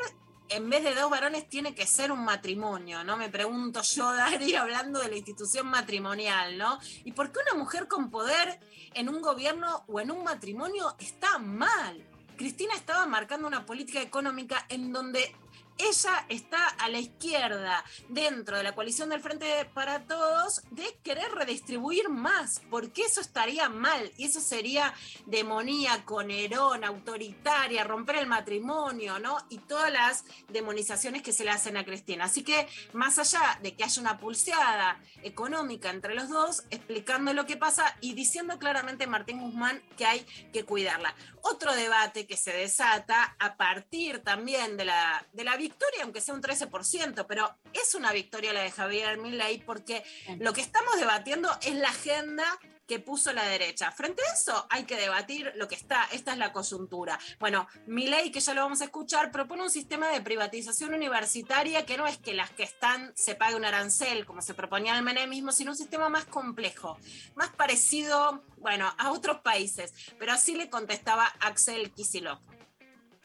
S2: en vez de dos varones tiene que ser un matrimonio, ¿no? Me pregunto yo, Dari, hablando de la institución matrimonial, ¿no? ¿Y por qué una mujer con poder en un gobierno o en un matrimonio está mal? Cristina estaba marcando una política económica en donde ella está a la izquierda dentro de la coalición del Frente para Todos de querer redistribuir más, porque eso estaría mal y eso sería demoníaco, Nerón, autoritaria, romper el matrimonio, ¿no? Y todas las demonizaciones que se le hacen a Cristina. Así que más allá de que haya una pulseada económica entre los dos, explicando lo que pasa y diciendo claramente Martín Guzmán que hay que cuidarla. Otro debate que se desata a partir también de la, de la victoria, aunque sea un 13%, pero es una victoria la de Javier Milei porque lo que estamos debatiendo es la agenda que puso la derecha. Frente a eso hay que debatir lo que está, esta es la coyuntura. Bueno, Milei, que ya lo vamos a escuchar, propone un sistema de privatización universitaria que no es que las que están se pague un arancel, como se proponía el menemismo, sino un sistema más complejo, más parecido, bueno, a otros países. Pero así le contestaba Axel Kicillof.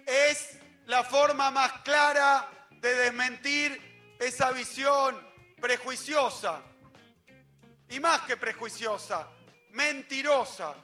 S23: Es la forma más clara de desmentir esa visión prejuiciosa. Y más que prejuiciosa, mentirosa,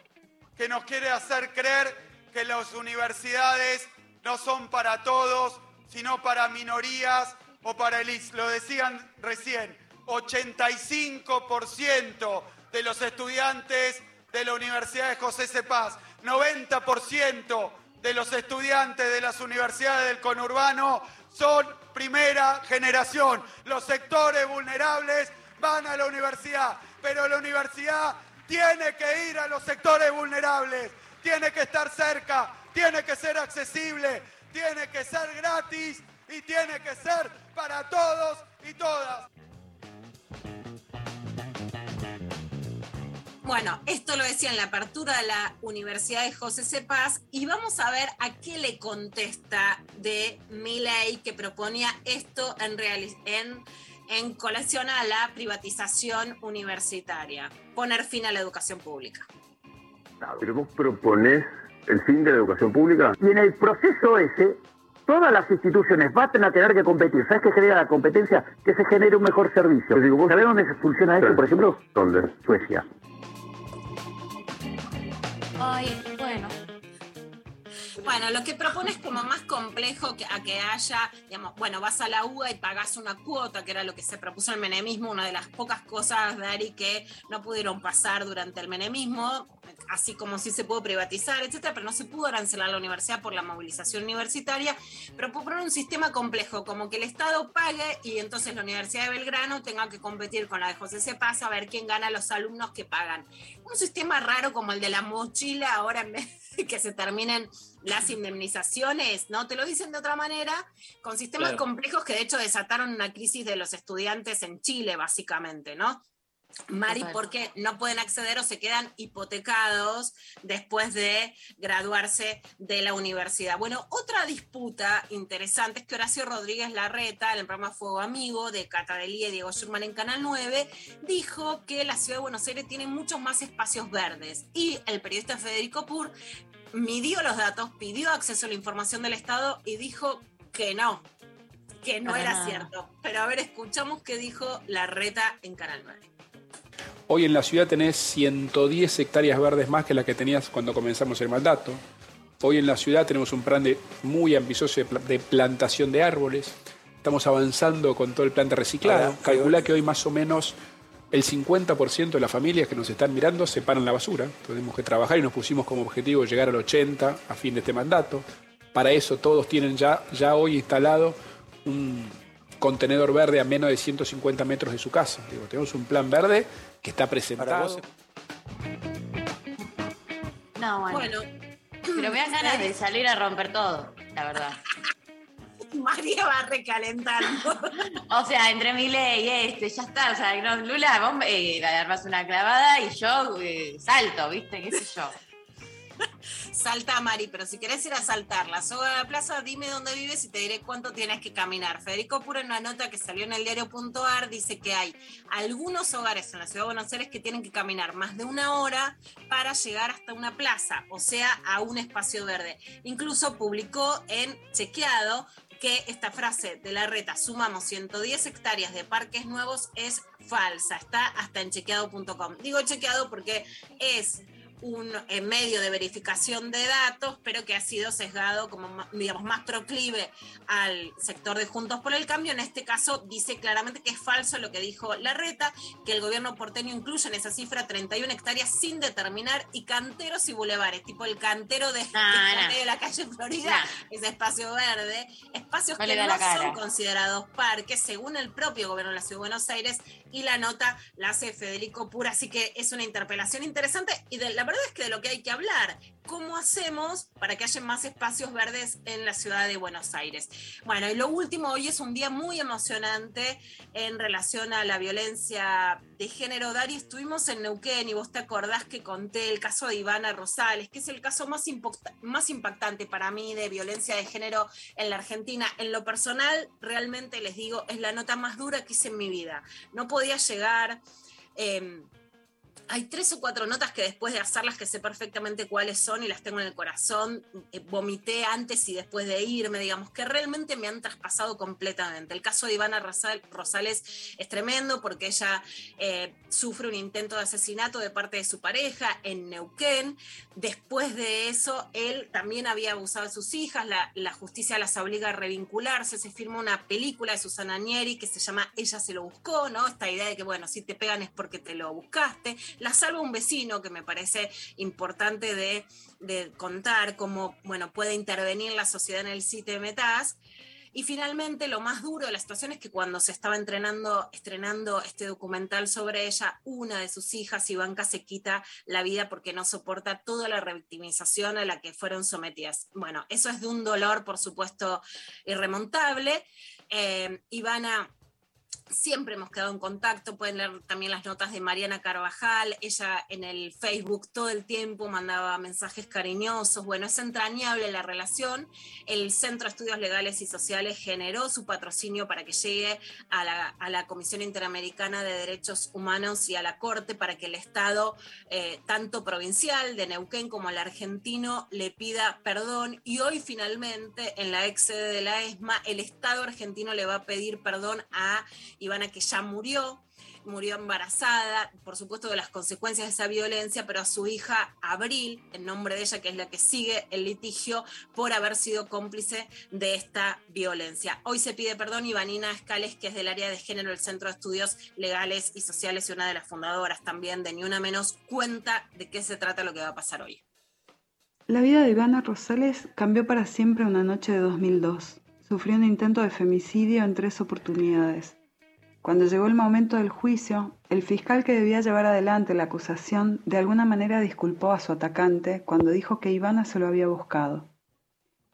S23: que nos quiere hacer creer que las universidades no son para todos, sino para minorías o para elites. Lo decían recién, 85% de los estudiantes de la Universidad de José Cepaz, 90% de los estudiantes de las universidades del conurbano son primera generación. Los sectores vulnerables van a la universidad, pero la universidad tiene que ir a los sectores vulnerables, tiene que estar cerca, tiene que ser accesible, tiene que ser gratis y tiene que ser para todos y todas.
S2: Bueno, esto lo decía en la apertura de la Universidad de José Cepaz y vamos a ver a qué le contesta de Milei que proponía esto en, en, en colación a la privatización universitaria, poner fin a la educación pública.
S24: Pero vos proponés el fin de la educación pública.
S25: Y en el proceso ese, todas las instituciones van a tener que competir. ¿Sabes qué genera la competencia? Que se genere un mejor servicio. ¿Sabés dónde funciona eso? Por ejemplo,
S24: ¿Dónde?
S25: Suecia.
S10: Ay, bueno.
S2: Bueno, lo que propone es como más complejo que, a que haya, digamos, bueno, vas a la UA y pagás una cuota, que era lo que se propuso el menemismo, una de las pocas cosas, Dari, que no pudieron pasar durante el menemismo, así como sí se pudo privatizar, etcétera, pero no se pudo arancelar la universidad por la movilización universitaria, pero propone un sistema complejo, como que el Estado pague y entonces la Universidad de Belgrano tenga que competir con la de José Cepaz a ver quién gana los alumnos que pagan. Un sistema raro como el de la mochila, ahora en vez de que se terminen las indemnizaciones, ¿no? Te lo dicen de otra manera, con sistemas
S1: Claro.
S2: complejos que de hecho desataron una crisis de los estudiantes en Chile, básicamente, ¿no? Mari, porque no pueden acceder o se quedan hipotecados después de graduarse de la universidad. Bueno, otra disputa interesante es que Horacio Rodríguez Larreta, en el programa Fuego Amigo de Cata Delía y Diego Schurman en Canal 9, dijo que la ciudad de Buenos Aires tiene muchos más espacios verdes. Y el periodista Federico Pur midió los datos, pidió acceso a la información del Estado y dijo que no, que no
S26: Para
S2: era
S26: nada.
S2: cierto. Pero a ver, escuchamos qué dijo Larreta en Canal 9.
S26: Hoy en la ciudad tenés 110 hectáreas verdes más que las que tenías cuando comenzamos el mandato. Hoy en la ciudad tenemos un plan de, muy ambicioso de, pla- de plantación de árboles. Estamos avanzando con todo el plan de reciclado.
S14: Ahora,
S26: Calcula que hoy más o menos el 50% de las familias que nos están mirando separan la basura. Tenemos que trabajar y nos pusimos como objetivo llegar al 80 a fin de este mandato. Para eso todos tienen ya, ya hoy instalado un contenedor verde a menos de 150 metros de su casa. Digo, tenemos un plan verde que está presentado.
S3: No, bueno.
S2: Bueno.
S3: Pero me dan ganas de salir a romper todo, la verdad.
S2: María va recalentando.
S3: O sea, entre mi ley y este, ya está. O sea, no, Lula, vos eh, armas una clavada y yo eh, salto, ¿viste? ¿Qué sé yo?
S2: Salta, Mari, pero si querés ir a saltar la soga de la plaza, dime dónde vives y te diré cuánto tienes que caminar. Federico Pura, en una nota que salió en el diario.ar, dice que hay algunos hogares en la ciudad de Buenos Aires que tienen que caminar más de una hora para llegar hasta una plaza, o sea, a un espacio verde. Incluso publicó en Chequeado que esta frase de la reta, sumamos 110 hectáreas de parques nuevos, es falsa. Está hasta en chequeado.com. Digo chequeado porque es un eh, medio de verificación de datos, pero que ha sido sesgado como, digamos, más proclive al sector de Juntos por el Cambio. En este caso dice claramente que es falso lo que dijo Larreta, que el gobierno porteño incluye en esa cifra 31 hectáreas sin determinar y canteros y bulevares, tipo el cantero de, medio de la calle Florida, ese espacio verde, espacios que no son considerados parques según el propio gobierno de la Ciudad de Buenos Aires y la nota la hace Federico Pura, así que es una interpelación interesante y de, la verdad es que de lo que hay que hablar, ¿cómo hacemos para que haya más espacios verdes en la ciudad de Buenos Aires? Bueno, y lo último, hoy es un día muy emocionante en relación a la violencia de género. Dari, estuvimos en Neuquén y vos te acordás que conté el caso de Ivana Rosales, que es el caso más, impacta- más impactante para mí de violencia de género en la Argentina. En lo personal, realmente les digo, es la nota más dura que hice en mi vida. No podía llegar. eh, hay tres o cuatro notas que después de hacerlas que sé perfectamente cuáles son y las tengo en el corazón, eh, vomité antes y después de irme, digamos, que realmente me han traspasado completamente. El caso de Ivana Rosal- Rosales es tremendo porque ella eh, sufre un intento de asesinato de parte de su pareja en Neuquén. Después de eso, él también había abusado de sus hijas, la, la justicia las obliga a revincularse, se firma una película de Susana Nieri que se llama Ella se lo buscó, ¿no? Esta idea de que, bueno, si te pegan es porque te lo buscaste. La salva un vecino, que me parece importante de, contar cómo, bueno, puede intervenir la sociedad en el sitio de. Y finalmente, lo más duro de la situación es que cuando se estaba entrenando, estrenando este documental sobre ella, una de sus hijas, Ivanka, se quita la vida porque no soporta toda la revictimización a la que fueron sometidas. Bueno, eso es de un dolor, por supuesto, irremontable. Eh, Ivana siempre hemos quedado en contacto, pueden leer también las notas de Mariana Carvajal, ella en el Facebook todo el tiempo mandaba mensajes cariñosos, bueno, es entrañable la relación, el Centro de Estudios Legales y Sociales generó su patrocinio para que llegue a la, Comisión Interamericana de Derechos Humanos y a la Corte para que el Estado, eh, tanto provincial de Neuquén como el argentino, le pida perdón y hoy finalmente en la ex sede de la ESMA el Estado argentino le va a pedir perdón a Ivana que ya murió, murió embarazada, por supuesto de las consecuencias de esa violencia, pero a su hija Abril, en nombre de ella, que es la que sigue el litigio, por haber sido cómplice de esta violencia. Hoy se pide perdón Ivanina Escales, que es del área de género del Centro de Estudios Legales y Sociales y una de las fundadoras también de Ni Una Menos, cuenta de qué se trata lo que va a pasar hoy.
S27: La vida de Ivana Rosales cambió para siempre una noche de 2002. Sufrió un intento de femicidio en tres oportunidades. Cuando llegó el momento del juicio, el fiscal que debía llevar adelante la acusación de alguna manera disculpó a su atacante cuando dijo que Ivana se lo había buscado.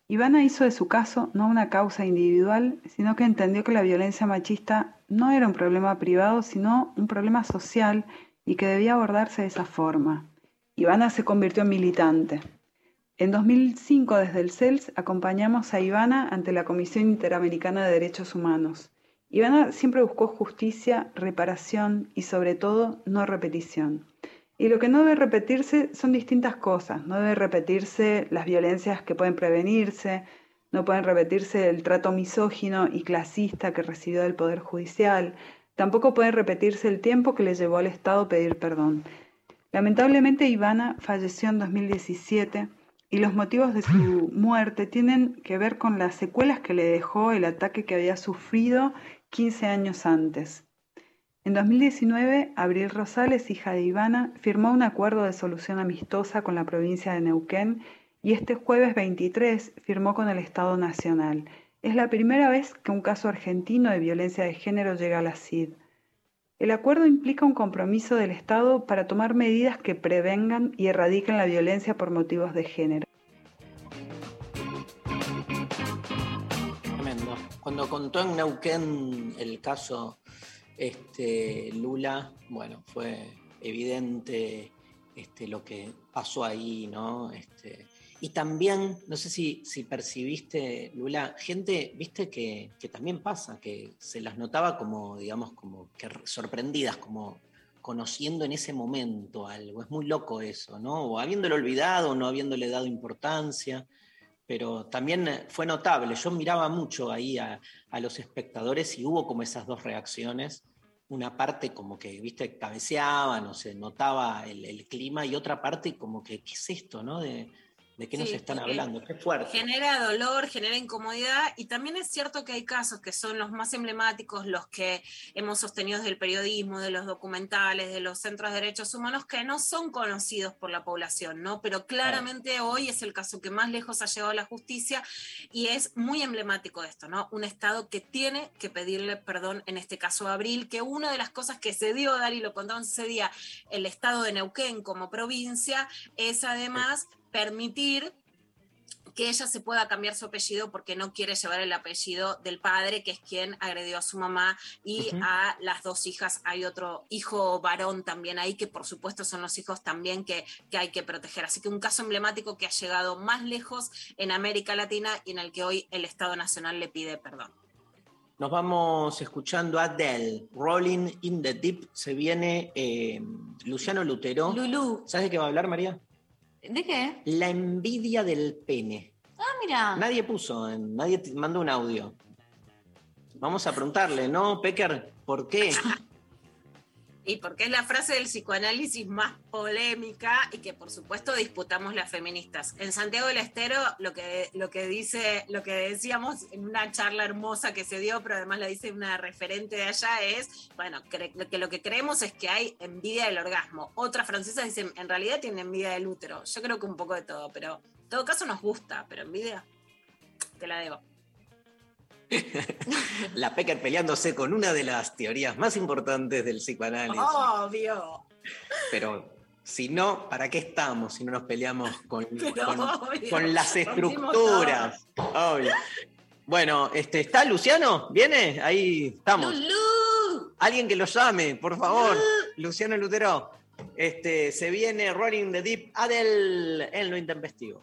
S27: Ivana hizo de su caso no una causa individual, sino que entendió que la violencia machista no era un problema privado, sino un problema social y que debía abordarse de esa forma. Ivana se convirtió en militante. En 2005, desde el CELS, acompañamos a Ivana ante la Comisión Interamericana de Derechos Humanos. Ivana siempre buscó justicia, reparación y sobre todo no repetición. Y lo que no debe repetirse son distintas cosas. No debe repetirse las violencias que pueden prevenirse, no pueden repetirse el trato misógino y clasista que recibió del Poder Judicial, tampoco puede repetirse el tiempo que le llevó al Estado pedir perdón. Lamentablemente Ivana falleció en 2017 y los motivos de su muerte tienen que ver con las secuelas que le dejó el ataque que había sufrido 15 años antes. En 2019, Abril Rosales, hija de Ivana, firmó un acuerdo de solución amistosa con la provincia de Neuquén y este jueves 23 firmó con el Estado Nacional. Es la primera vez que un caso argentino de violencia de género llega a la CID. El acuerdo implica un compromiso del Estado para tomar medidas que prevengan y erradiquen la violencia por motivos de género.
S1: Cuando contó en Neuquén el caso este, Lula, bueno, fue evidente este, lo que pasó ahí, ¿no? Este, y también, no sé si, si percibiste, Lula, gente, viste que, que, también pasa, que se las notaba como, digamos, como que sorprendidas, como conociendo en ese momento algo. Es muy loco eso, ¿no? O habiéndolo olvidado, no habiéndole dado importancia pero también fue notable. Yo miraba mucho ahí a, a, los espectadores y hubo como esas dos reacciones. Una parte como que, viste, cabeceaban o se notaba el, el clima y otra parte como que, ¿qué es esto, no? De, ¿De qué nos están hablando? Qué fuerte.
S2: Genera dolor, genera incomodidad y también es cierto que hay casos que son los más emblemáticos, los que hemos sostenido del periodismo, de los documentales, de los centros de derechos humanos, que no son conocidos por la población, ¿no? Pero claramente hoy es el caso que más lejos ha llegado la justicia y es muy emblemático esto, ¿no? Un Estado que tiene que pedirle perdón, en este caso a Abril, que una de las cosas que se dio, Dari, lo contamos ese día, el Estado de Neuquén como provincia, es además permitir que ella se pueda cambiar su apellido porque no quiere llevar el apellido del padre, que es quien agredió a su mamá, y a las dos hijas. Hay otro hijo varón también ahí, que por supuesto son los hijos también que, que hay que proteger. Así que un caso emblemático que ha llegado más lejos en América Latina y en el que hoy el Estado Nacional le pide perdón.
S1: Nos vamos escuchando a Adele, Rolling in the Deep. Se viene eh, Luciano Lutero.
S10: Lulú.
S1: ¿Sabes de qué va a hablar, María?
S10: ¿De qué?
S1: La envidia del pene.
S10: Ah, mira.
S1: Nadie puso, en- nadie mandó un audio. Vamos a preguntarle, ¿no, Pecker? ¿Por qué?
S2: Y porque es la frase del psicoanálisis más polémica y que por supuesto disputamos las feministas. En Santiago del Estero lo que, lo que dice, lo que decíamos en una charla hermosa que se dio, pero además la dice una referente de allá, es, bueno, que lo que creemos es que hay envidia del orgasmo. Otras francesas dicen, en realidad tiene envidia del útero. Yo creo que un poco de todo, pero en todo caso nos gusta, pero envidia, te la debo.
S1: La Pecker peleándose con una de las teorías más importantes del psicoanálisis.
S2: Obvio.
S1: Pero si no, ¿para qué estamos si no nos peleamos con, con- las estructuras? Obvio. Bueno, este, ¿está Luciano? ¿Viene? Ahí estamos. Alguien que lo llame, por favor. Luciano Lutero. Este, se viene Rolling the Deep Adel en lo intempestivo.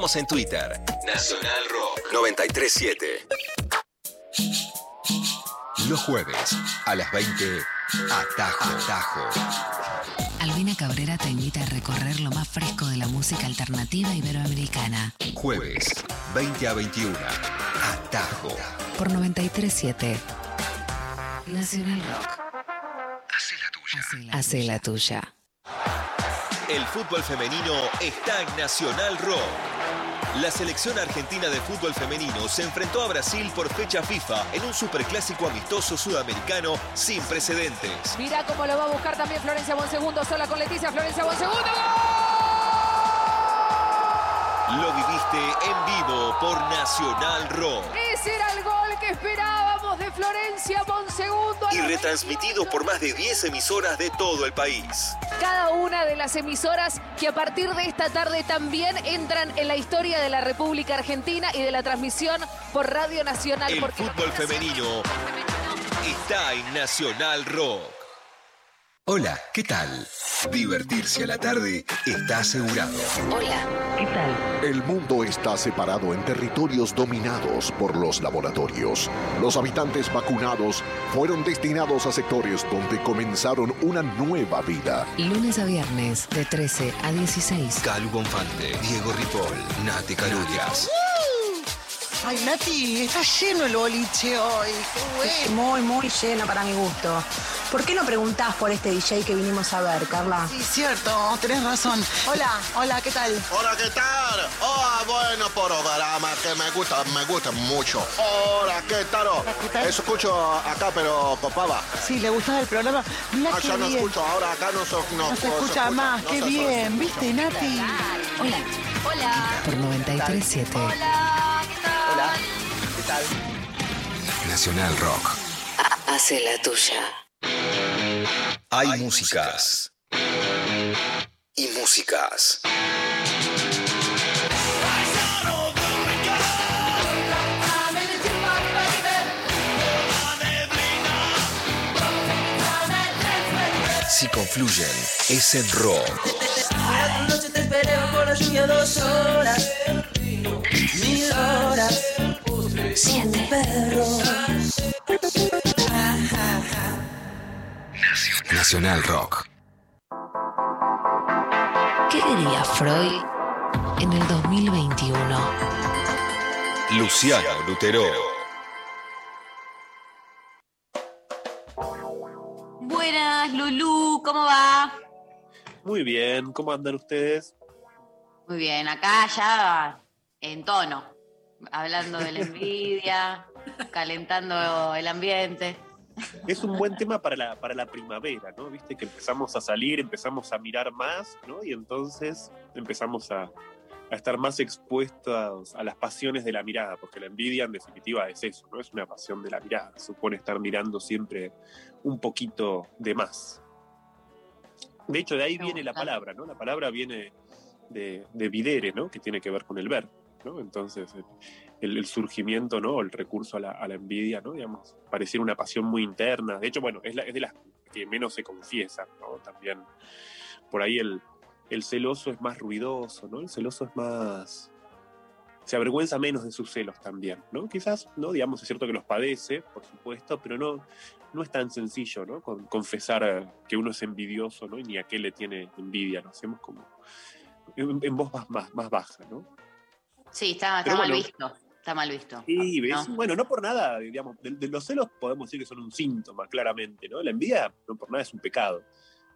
S6: Estamos en Twitter. Nacional Rock 937. Los jueves a las 20. Atajo. Atajo.
S28: Albina Cabrera te invita a recorrer lo más fresco de la música alternativa iberoamericana.
S6: Jueves 20 a 21. Atajo.
S28: Por 937. Nacional Rock. Hace la tuya.
S6: El fútbol femenino está en Nacional Rock. La selección argentina de fútbol femenino se enfrentó a Brasil por fecha FIFA en un superclásico amistoso sudamericano sin precedentes.
S29: Mira cómo lo va a buscar también Florencia Bonsegundo, sola con Leticia, Florencia Bonsegundo.
S6: Lo viviste en vivo por Nacional Rock
S29: Ese era el gol que esperábamos de Florencia Bonsegundo.
S6: y retransmitido por más de 10 emisoras de todo el país.
S29: Cada una de las emisoras que a partir de esta tarde también entran en la historia de la República Argentina y de la transmisión por Radio Nacional.
S6: El
S29: porque
S6: fútbol femenino está en Nacional Rock. Hola, ¿qué tal? Divertirse a la tarde está asegurado.
S28: Hola, ¿qué tal?
S30: El mundo está separado en territorios dominados por los laboratorios. Los habitantes vacunados fueron destinados a sectores donde comenzaron una nueva vida.
S28: Lunes a viernes, de 13 a 16.
S6: Calu Bonfante, Diego Ripoll, Nati Carulias.
S31: Ay, Nati, está lleno el boliche hoy. Qué bueno.
S32: Muy, muy lleno para mi gusto. ¿Por qué no preguntás por este DJ que vinimos a ver, Carla?
S31: Sí, cierto, tenés razón. Hola, hola, ¿qué tal?
S25: Hola, ¿qué tal? Oh, bueno programa que me gusta, me gusta mucho. Hola, ¿qué tal? Eso escucho acá, pero copaba.
S31: Sí, ¿le gustaba el programa? Mirá
S25: Ah,
S31: qué
S25: ya no
S31: bien.
S25: escucho, ahora acá no, so- no,
S31: No se escucha más,
S25: no
S31: qué
S25: se
S31: bien, ¿viste, Nati?
S28: Hola.
S10: Hola.
S28: Por 937.
S10: Hola, ¿qué tal?
S25: Hola, ¿qué tal?
S6: Nacional Rock.
S28: Hace la tuya.
S6: Hay músicas. Y músicas. Si confluyen, es en rock.
S5: Una noche te esperé por la lluvia dos horas, mil horas, siete perros.
S6: Nacional Rock.
S28: ¿Qué diría Freud en el 2021.
S6: Luciano Lutero.
S3: Buenas, Lulú, ¿cómo va?
S33: Muy bien, ¿cómo andan ustedes?
S3: Muy bien, acá ya en tono, hablando de la envidia, calentando el ambiente.
S33: Es un buen tema para la, para la primavera, ¿no? Viste que empezamos a salir, empezamos a mirar más, ¿no? Y entonces empezamos a, a estar más expuestos a las pasiones de la mirada, porque la envidia en definitiva es eso, ¿no? Es una pasión de la mirada, supone estar mirando siempre un poquito de más. De hecho, de ahí viene la palabra, ¿no? La palabra viene de, de videre, ¿no? Que tiene que ver con el ver, ¿no? Entonces, el, el surgimiento, ¿no? El recurso a la, a la envidia, ¿no? Digamos, pareciera una pasión muy interna. De hecho, bueno, es, la- es de las que menos se confiesa, ¿no? También por ahí el, el celoso es más ruidoso, ¿no? El celoso es más... Se avergüenza menos de sus celos también, ¿no? Quizás, ¿no? Digamos, es cierto que los padece, por supuesto, pero no, no es tan sencillo, ¿no? Con- confesar eh, que uno es envidioso, ¿no? Y ni a qué le tiene envidia, lo hacemos como en, en voz más, más, más baja, ¿no?
S3: Sí, está, mal
S33: bueno.
S3: visto. Está mal visto.
S33: Sí, ¿ves?
S3: ¿no?
S33: Bueno, no por nada, digamos, de, de los celos podemos decir que son un síntoma, claramente, ¿no? La envidia no por nada es un pecado.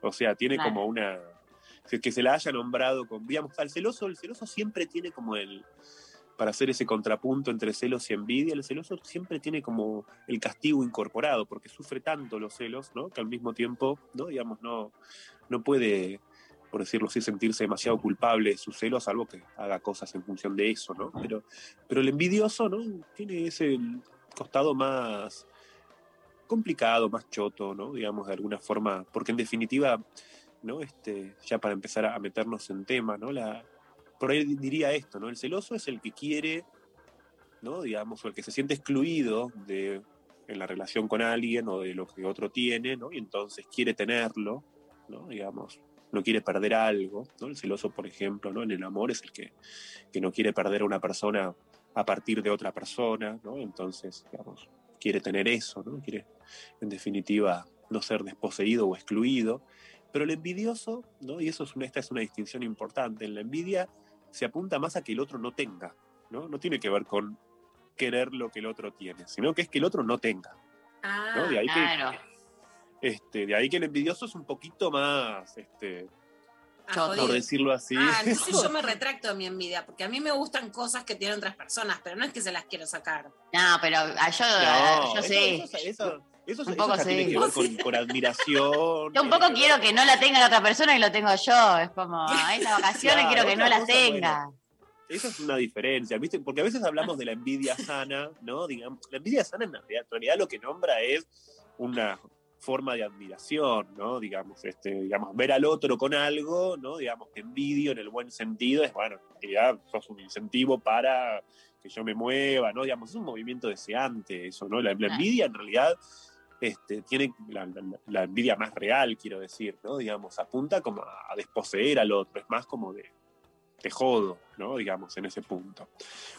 S33: O sea, tiene como una. Que, que se la haya nombrado con. Digamos, al celoso, el celoso siempre tiene como el. Para hacer ese contrapunto entre celos y envidia, el celoso siempre tiene como el castigo incorporado, porque sufre tanto los celos, ¿no? Que al mismo tiempo, ¿no? Digamos, no, no puede, por decirlo así, sentirse demasiado culpable de sus celos, salvo que haga cosas en función de eso, ¿no? Pero, pero el envidioso, ¿no? Tiene ese costado más complicado, más choto, ¿no? Digamos, de alguna forma, porque en definitiva, ¿no? Este, ya para empezar a meternos en tema, ¿no? La, por diría esto, ¿no? El celoso es el que quiere, ¿no? Digamos, o el que se siente excluido de, en la relación con alguien o de lo que otro tiene, ¿no? Y entonces quiere tenerlo, ¿no? Digamos, no quiere perder algo, ¿no? El celoso, por ejemplo, ¿no? En el amor es el que, que no quiere perder a una persona a partir de otra persona, ¿no? Entonces, digamos, quiere tener eso, ¿no? Quiere, en definitiva, no ser desposeído o excluido. Pero el envidioso, ¿no? Y eso es una, esta es una distinción importante. En la envidia se apunta más a que el otro no tenga, ¿no? No tiene que ver con querer lo que el otro tiene, sino que es que el otro no tenga.
S2: Ah,
S33: ¿no? De ahí que-
S3: claro.
S33: Este, de ahí que el envidioso es un poquito más, este,
S2: Ah,
S33: por decirlo así.
S2: Ah, entonces yo me retracto de mi envidia, porque a mí me gustan cosas que tienen otras personas, pero no es que se las quiero sacar.
S3: No, pero yo,
S33: No,
S3: yo
S33: eso-
S3: sí.
S33: Eso, eso- eso-
S3: Un
S33: eso
S3: poco
S33: ya tiene que ver con, con admiración.
S3: Yo un poco quiero que no la tenga la otra persona y lo tengo yo. Es como, a estas vacaciones
S33: Claro,
S3: quiero que no la tenga.
S33: Esa es una diferencia, ¿viste? Porque a veces hablamos de la envidia sana, ¿no? Digamos, la envidia sana en realidad, en realidad lo que nombra es una forma de admiración, ¿no? Digamos, este, digamos, ver al otro con algo, ¿no? Digamos, que envidio en el buen sentido es, bueno, en realidad sos un incentivo para que yo me mueva, ¿no? Digamos, es un movimiento deseante eso, ¿no? La, la envidia en realidad este, tiene la, envidia más real, quiero decir, ¿no? Digamos, apunta como a, desposeer al otro, es más como de, te jodo, ¿no? Digamos, en ese punto.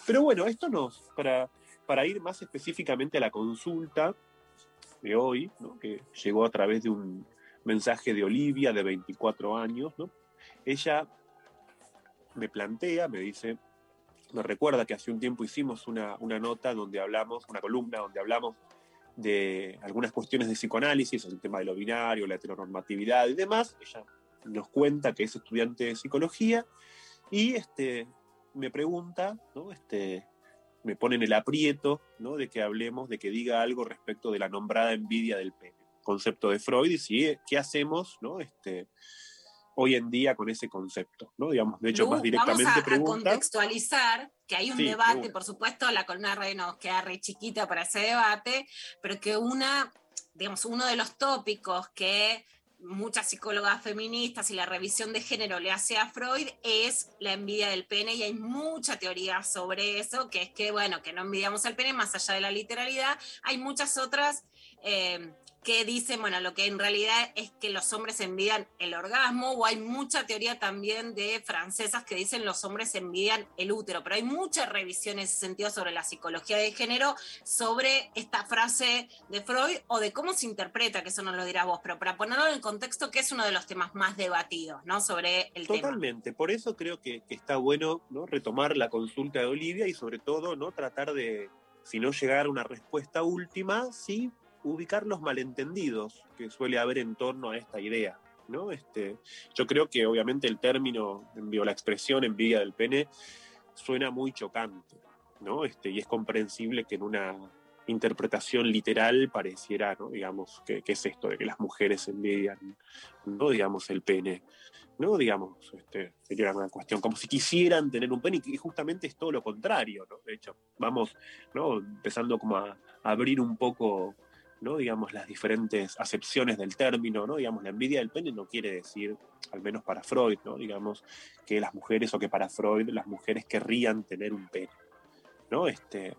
S33: Pero bueno, esto nos, para, para ir más específicamente a la consulta de hoy, que llegó a través de un mensaje de Olivia, de 24 años, ¿no? Ella me plantea, me dice, me recuerda que hace un tiempo hicimos una, una nota donde hablamos, una columna donde hablamos de algunas cuestiones de psicoanálisis, el tema de lo binario, la heteronormatividad y demás. Ella nos cuenta que es estudiante de psicología y este, me pregunta, ¿no? este, me pone en el aprieto ¿no? de que hablemos, de que diga algo respecto de la nombrada envidia del pene, concepto de Freud, y si, qué hacemos ¿no? este, hoy en día con ese concepto. ¿no? Digamos, de hecho,
S2: Lu,
S33: más directamente
S2: vamos a, a
S33: pregunta.
S2: contextualizar que hay un
S33: Sí, de
S2: debate, por supuesto, la columna re nos queda re chiquita para ese debate, pero que una, digamos, uno de los tópicos que muchas psicólogas feministas y la revisión de género le hace a Freud es la envidia del pene y hay mucha teoría sobre eso, que es que, bueno, que no envidiamos al pene más allá de la literalidad, hay muchas otras... eh, que dicen, bueno, lo que en realidad es que los hombres envidian el orgasmo, o hay mucha teoría también de francesas que dicen los hombres envidian el útero, pero hay mucha revisión en ese sentido sobre la psicología de género, sobre esta frase de Freud o de cómo se interpreta, que eso no lo dirás vos, pero para ponerlo en contexto, que es uno de los temas más debatidos, ¿no? Sobre el tema.
S33: Totalmente, por eso creo que, que está bueno ¿no? retomar la consulta de Olivia y sobre todo no tratar de, si no llegar a una respuesta última, sí ubicar los malentendidos que suele haber en torno a esta idea. ¿no? Este, yo creo que obviamente el término, envío la expresión envidia del pene, suena muy chocante, ¿no? Este, y es comprensible que en una interpretación literal pareciera, ¿no? digamos, que, que es esto de que las mujeres envidian, no digamos, el pene, no digamos, este, sería una cuestión como si quisieran tener un pene y justamente es todo lo contrario, ¿no? De hecho, vamos, ¿no? Empezando como a abrir un poco ¿no? digamos, las diferentes acepciones del término, ¿no? digamos, la envidia del pene no quiere decir, al menos para Freud, ¿no? digamos, que las mujeres o que para Freud las mujeres querrían tener un pene, ¿no? Este,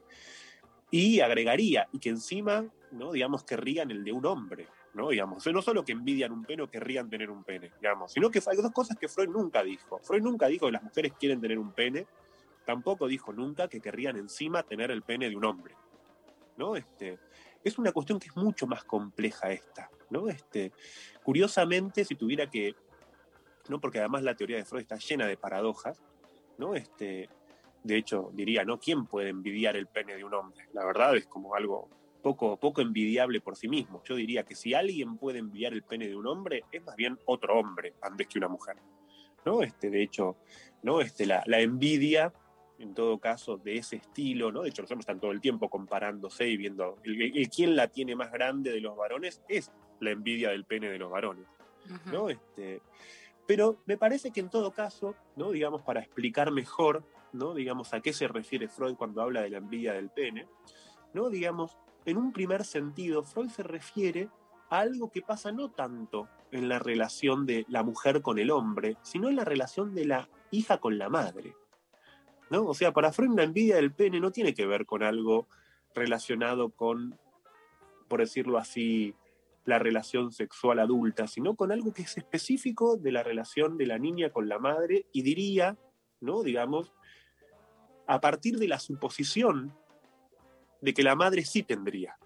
S33: y agregaría, y que encima, ¿no? digamos, querrían el de un hombre, ¿no? Digamos, no solo que envidian un pene o querrían tener un pene, digamos, sino que hay dos cosas que Freud nunca dijo. Freud nunca dijo que las mujeres quieren tener un pene, tampoco dijo nunca que querrían encima tener el pene de un hombre, ¿no? Este, es una cuestión que es mucho más compleja esta, ¿no? Este, curiosamente, si tuviera que, ¿no? Porque además la teoría de Freud está llena de paradojas, ¿no? Este, de hecho, diría, ¿no? ¿Quién puede envidiar el pene de un hombre? La verdad es como algo poco, poco envidiable por sí mismo. Yo diría que si alguien puede envidiar el pene de un hombre, es más bien otro hombre antes que una mujer. ¿no? Este, de hecho, ¿no? Este, la, la envidia en todo caso, de ese estilo, ¿no? De hecho, los hombres están todo el tiempo comparándose y viendo el, el quién la tiene más grande de los varones es la envidia del pene de los varones, ¿no? Este, pero me parece que en todo caso, ¿no? Digamos, para explicar mejor, ¿no? Digamos, a qué se refiere Freud cuando habla de la envidia del pene, ¿no? Digamos, en un primer sentido, Freud se refiere a algo que pasa no tanto en la relación de la mujer con el hombre, sino en la relación de la hija con la madre. ¿No? O sea, para Freud la envidia del pene no tiene que ver con algo relacionado con, por decirlo así, la relación sexual adulta, sino con algo que es específico de la relación de la niña con la madre y diría, ¿no? Digamos, a partir de la suposición de que la madre sí tendría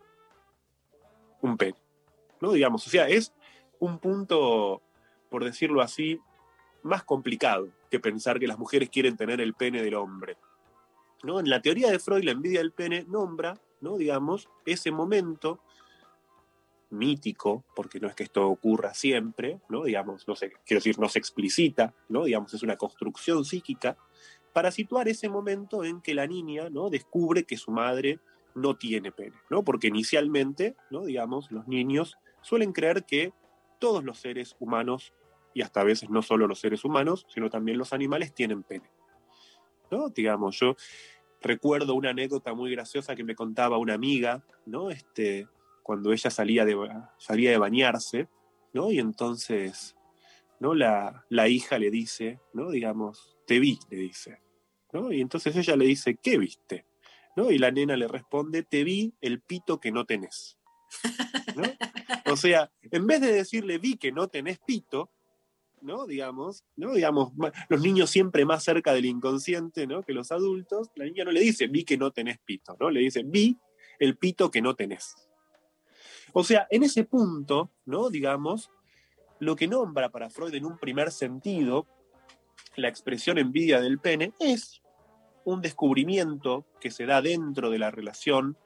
S33: un pene, ¿no? Digamos, o sea, es un punto, por decirlo así, más complicado que pensar que las mujeres quieren tener el pene del hombre. ¿no? En la teoría de Freud, la envidia del pene nombra, ¿no? digamos, ese momento mítico, porque no es que esto ocurra siempre, ¿no? digamos, no sé, quiero decir, no se explicita, ¿no? digamos, es una construcción psíquica, para situar ese momento en que la niña ¿no? descubre que su madre no tiene pene, ¿no? porque inicialmente, ¿no? digamos, los niños suelen creer que todos los seres humanos y hasta a veces no solo los seres humanos, sino también los animales tienen pene. ¿No? Digamos, yo recuerdo una anécdota muy graciosa que me contaba una amiga, ¿no? Este, cuando ella salía de, salía de bañarse, ¿no? Y entonces, ¿no? La, la hija le dice, ¿no? Digamos, te vi, le dice, ¿no? Y entonces ella le dice, ¿qué viste? ¿No? Y la nena le responde, te vi el pito que no tenés. ¿No? O sea, en vez de decirle vi que no tenés pito, ¿no? Digamos, ¿no? Digamos, los niños siempre más cerca del inconsciente, ¿no? Que los adultos, la niña no le dice, vi que no tenés pito, ¿no? Le dice, vi el pito que no tenés. O sea, en ese punto, ¿no? Digamos, lo que nombra para Freud en un primer sentido la expresión envidia del pene es un descubrimiento que se da dentro de la relación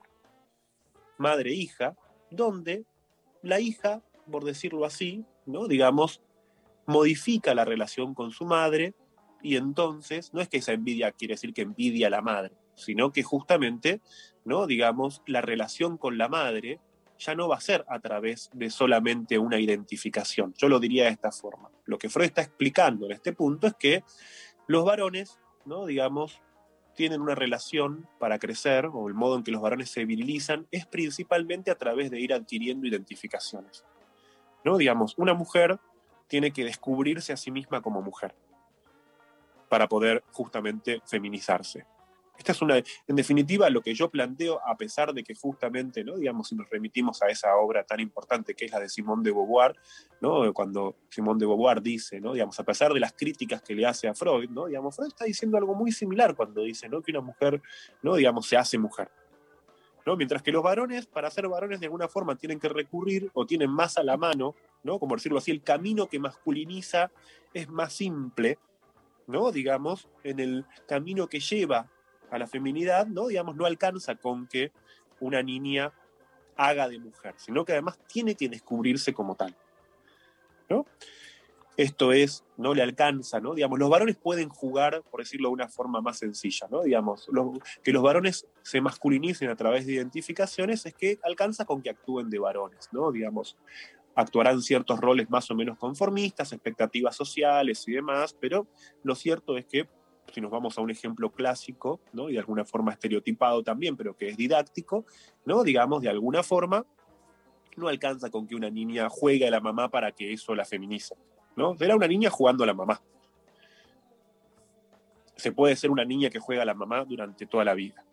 S33: madre-hija, donde la hija, por decirlo así, ¿no? Digamos, modifica la relación con su madre y entonces no es que esa envidia quiere decir que envidia a la madre, sino que justamente, ¿no? digamos, la relación con la madre ya no va a ser a través de solamente una identificación. Yo lo diría de esta forma. Lo que Freud está explicando en este punto es que los varones, ¿no? digamos, tienen una relación para crecer, o el modo en que los varones se virilizan, es principalmente a través de ir adquiriendo identificaciones. ¿no? Digamos, una mujer tiene que descubrirse a sí misma como mujer para poder justamente feminizarse. Esta es una, en definitiva, lo que yo planteo, a pesar de que justamente, ¿no? digamos, si nos remitimos a esa obra tan importante que es la de Simón de Beauvoir, ¿no? cuando Simón de Beauvoir dice, ¿no? digamos, a pesar de las críticas que le hace a Freud, ¿no? digamos, Freud está diciendo algo muy similar cuando dice ¿no? que una mujer, ¿no? digamos, se hace mujer. ¿No? Mientras que los varones, para ser varones, de alguna forma tienen que recurrir o tienen más a la mano, ¿no? como decirlo así, el camino que masculiniza es más simple, ¿no? digamos, en el camino que lleva a la feminidad, ¿no? digamos, no alcanza con que una niña haga de mujer, sino que además tiene que descubrirse como tal. ¿no? Esto es, no le alcanza, ¿no? Digamos, los varones pueden jugar, por decirlo de una forma más sencilla, ¿no? Digamos, lo- que los varones se masculinicen a través de identificaciones es que alcanza con que actúen de varones, ¿no? Digamos, actuarán ciertos roles más o menos conformistas, expectativas sociales y demás, pero lo cierto es que si nos vamos a un ejemplo clásico, ¿no? y de alguna forma estereotipado también, pero que es didáctico, ¿no? digamos, de alguna forma, no alcanza con que una niña juegue a la mamá para que eso la feminice. ¿No? Será una niña jugando a la mamá. Se puede ser una niña que juega a la mamá durante toda la vida.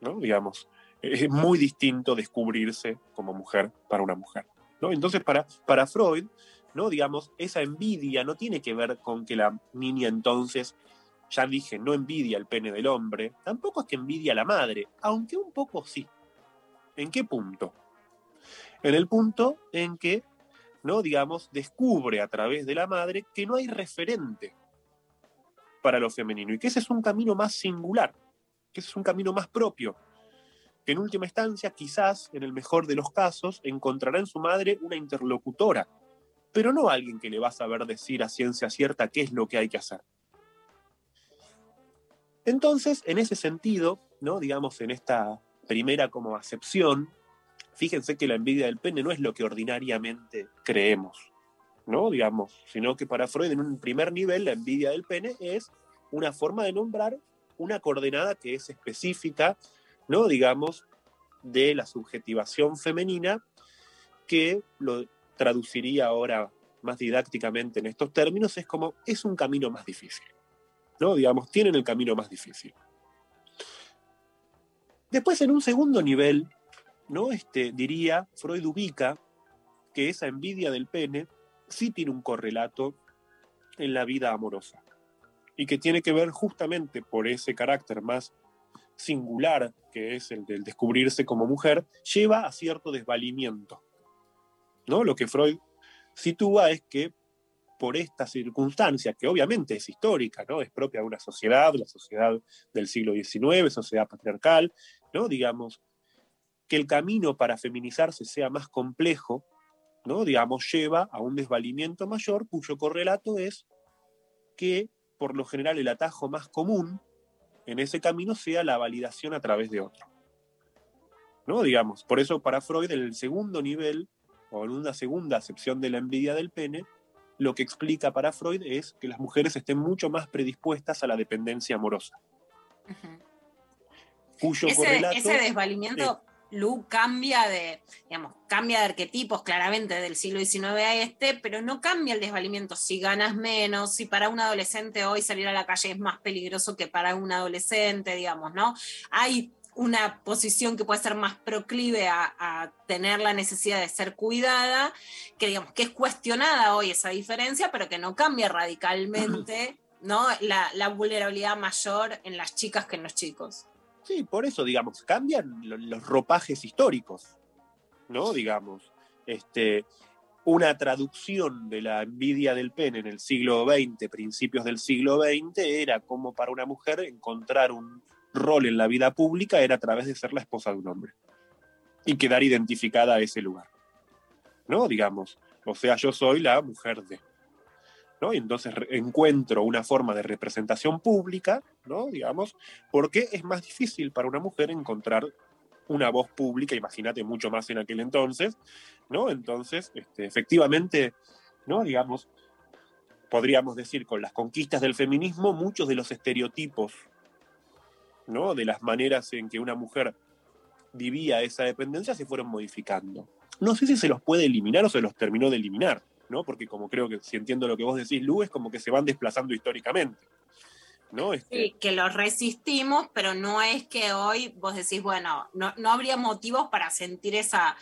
S33: ¿no? Digamos, es muy distinto descubrirse como mujer para una mujer. ¿no? Entonces, para, para Freud, ¿no? digamos, esa envidia no tiene que ver con que la niña entonces, ya dije, no envidia el pene del hombre, tampoco es que envidia a la madre, aunque un poco sí. ¿En qué punto? En el punto en que, ¿no? digamos, descubre a través de la madre que no hay referente para lo femenino y que ese es un camino más singular, que ese es un camino más propio, que en última instancia, quizás, en el mejor de los casos, encontrará en su madre una interlocutora, pero no alguien que le va a saber decir a ciencia cierta qué es lo que hay que hacer. Entonces, en ese sentido, ¿no? digamos, en esta primera como acepción, fíjense que la envidia del pene no es lo que ordinariamente creemos, ¿no? Digamos, sino que para Freud en un primer nivel la envidia del pene es una forma de nombrar una coordenada que es específica, ¿no? Digamos, de la subjetivación femenina que lo traduciría ahora más didácticamente en estos términos es como es un camino más difícil, ¿no? Digamos, tienen el camino más difícil. Después, en un segundo nivel, ¿no? Este, diría, Freud ubica que esa envidia del pene sí tiene un correlato en la vida amorosa y que tiene que ver justamente por ese carácter más singular que es el del descubrirse como mujer, lleva a cierto desvalimiento. ¿no? Lo que Freud sitúa es que por esta circunstancia, que obviamente es histórica, ¿no? es propia de una sociedad, la sociedad del siglo XIX, sociedad patriarcal, ¿no? digamos, que el camino para feminizarse sea más complejo, ¿no? digamos, lleva a un desvalimiento mayor cuyo correlato es que por lo general el atajo más común en ese camino sea la validación a través de otro. ¿No? Digamos, por eso para Freud en el segundo nivel o en una segunda acepción de la envidia del pene, lo que explica para Freud es que las mujeres estén mucho más predispuestas a la dependencia amorosa. Cuyo
S2: Ese,
S33: correlato
S2: ese desvalimiento, Lu, cambia de, digamos, cambia de arquetipos claramente del siglo XIX a este, pero no cambia el desvalimiento si ganas menos, si para un adolescente hoy salir a la calle es más peligroso que para un adolescente, digamos, ¿no? Hay una posición que puede ser más proclive a, a, tener la necesidad de ser cuidada, que digamos que es cuestionada hoy esa diferencia, pero que no cambia radicalmente ¿no? La, la vulnerabilidad mayor en las chicas que en los chicos.
S33: Sí, por eso, digamos, cambian lo- los ropajes históricos, ¿no? Digamos, este, una traducción de la envidia del pene en el siglo XX, principios del siglo XX, era como para una mujer encontrar un rol en la vida pública era a través de ser la esposa de un hombre y quedar identificada a ese lugar, ¿no? Digamos, o sea, yo soy la mujer de, ¿no? Y entonces encuentro una forma de representación pública, ¿no? Digamos, porque es más difícil para una mujer encontrar una voz pública, imagínate mucho más en aquel entonces, ¿no? Entonces, este, efectivamente, ¿no? Digamos, podríamos decir con las conquistas del feminismo, muchos de los estereotipos, ¿no? De las maneras en que una mujer vivía esa dependencia se fueron modificando. No sé si se los puede eliminar o se los terminó de eliminar, ¿no? Porque como creo que si entiendo lo que vos decís, Lu, es como que se van desplazando históricamente. ¿no? Este,
S2: Sí, que lo resistimos, pero no es que hoy vos decís, bueno, no, no habría motivos para sentir esa,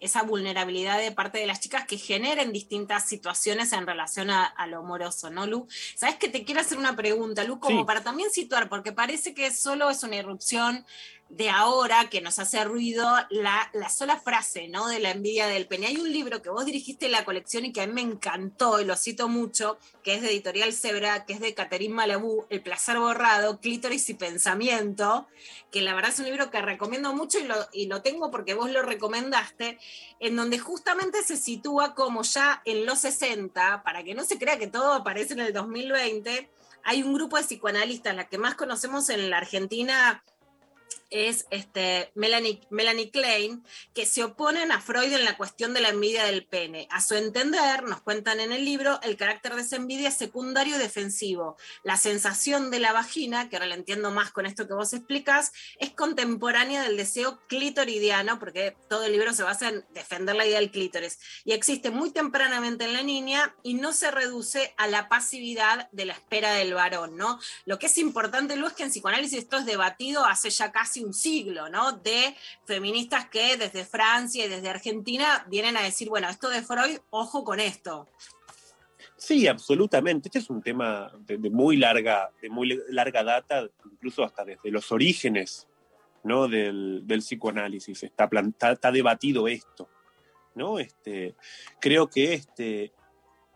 S2: esa vulnerabilidad de parte de las chicas que generen distintas situaciones en relación a, a lo amoroso, ¿no, Lu? Sabes que te quiero hacer una pregunta, Lu, como
S33: Sí.
S2: para también situar, porque parece que solo es una irrupción de ahora que nos hace ruido la, la sola frase, ¿no? De la envidia del pene. Hay un libro que vos dirigiste en la colección y que a mí me encantó y lo cito mucho, que es de Editorial Zebra, que es de Catherine Malabú, El placer borrado, clítoris y pensamiento, que la verdad es un libro que recomiendo mucho y lo, y lo tengo porque vos lo recomendaste, en donde justamente se sitúa como ya en los 60, para que no se crea que todo aparece en el 2020, hay un grupo de psicoanalistas, la que más conocemos en la Argentina es este, Melanie, Melanie Klein, que se oponen a Freud en la cuestión de la envidia del pene. A su entender, nos cuentan en el libro, el carácter de esa envidia es secundario y defensivo. La sensación de la vagina, que ahora la entiendo más con esto que vos explicas, es contemporánea del deseo clitoridiano, porque todo el libro se basa en defender la idea del clítoris, y existe muy tempranamente en la niña y no se reduce a la pasividad de la espera del varón, ¿no? Lo que es importante, Lu, que en psicoanálisis esto es debatido hace ya casi un siglo, ¿no? De feministas que desde Francia y desde Argentina vienen a decir, bueno, esto de Freud, ojo con esto.
S33: Sí, absolutamente. Este es un tema de, muy larga, de muy larga data, incluso hasta desde los orígenes ¿no? del, psicoanálisis. Está, plan- está- debatido esto. ¿no? Este, creo que este,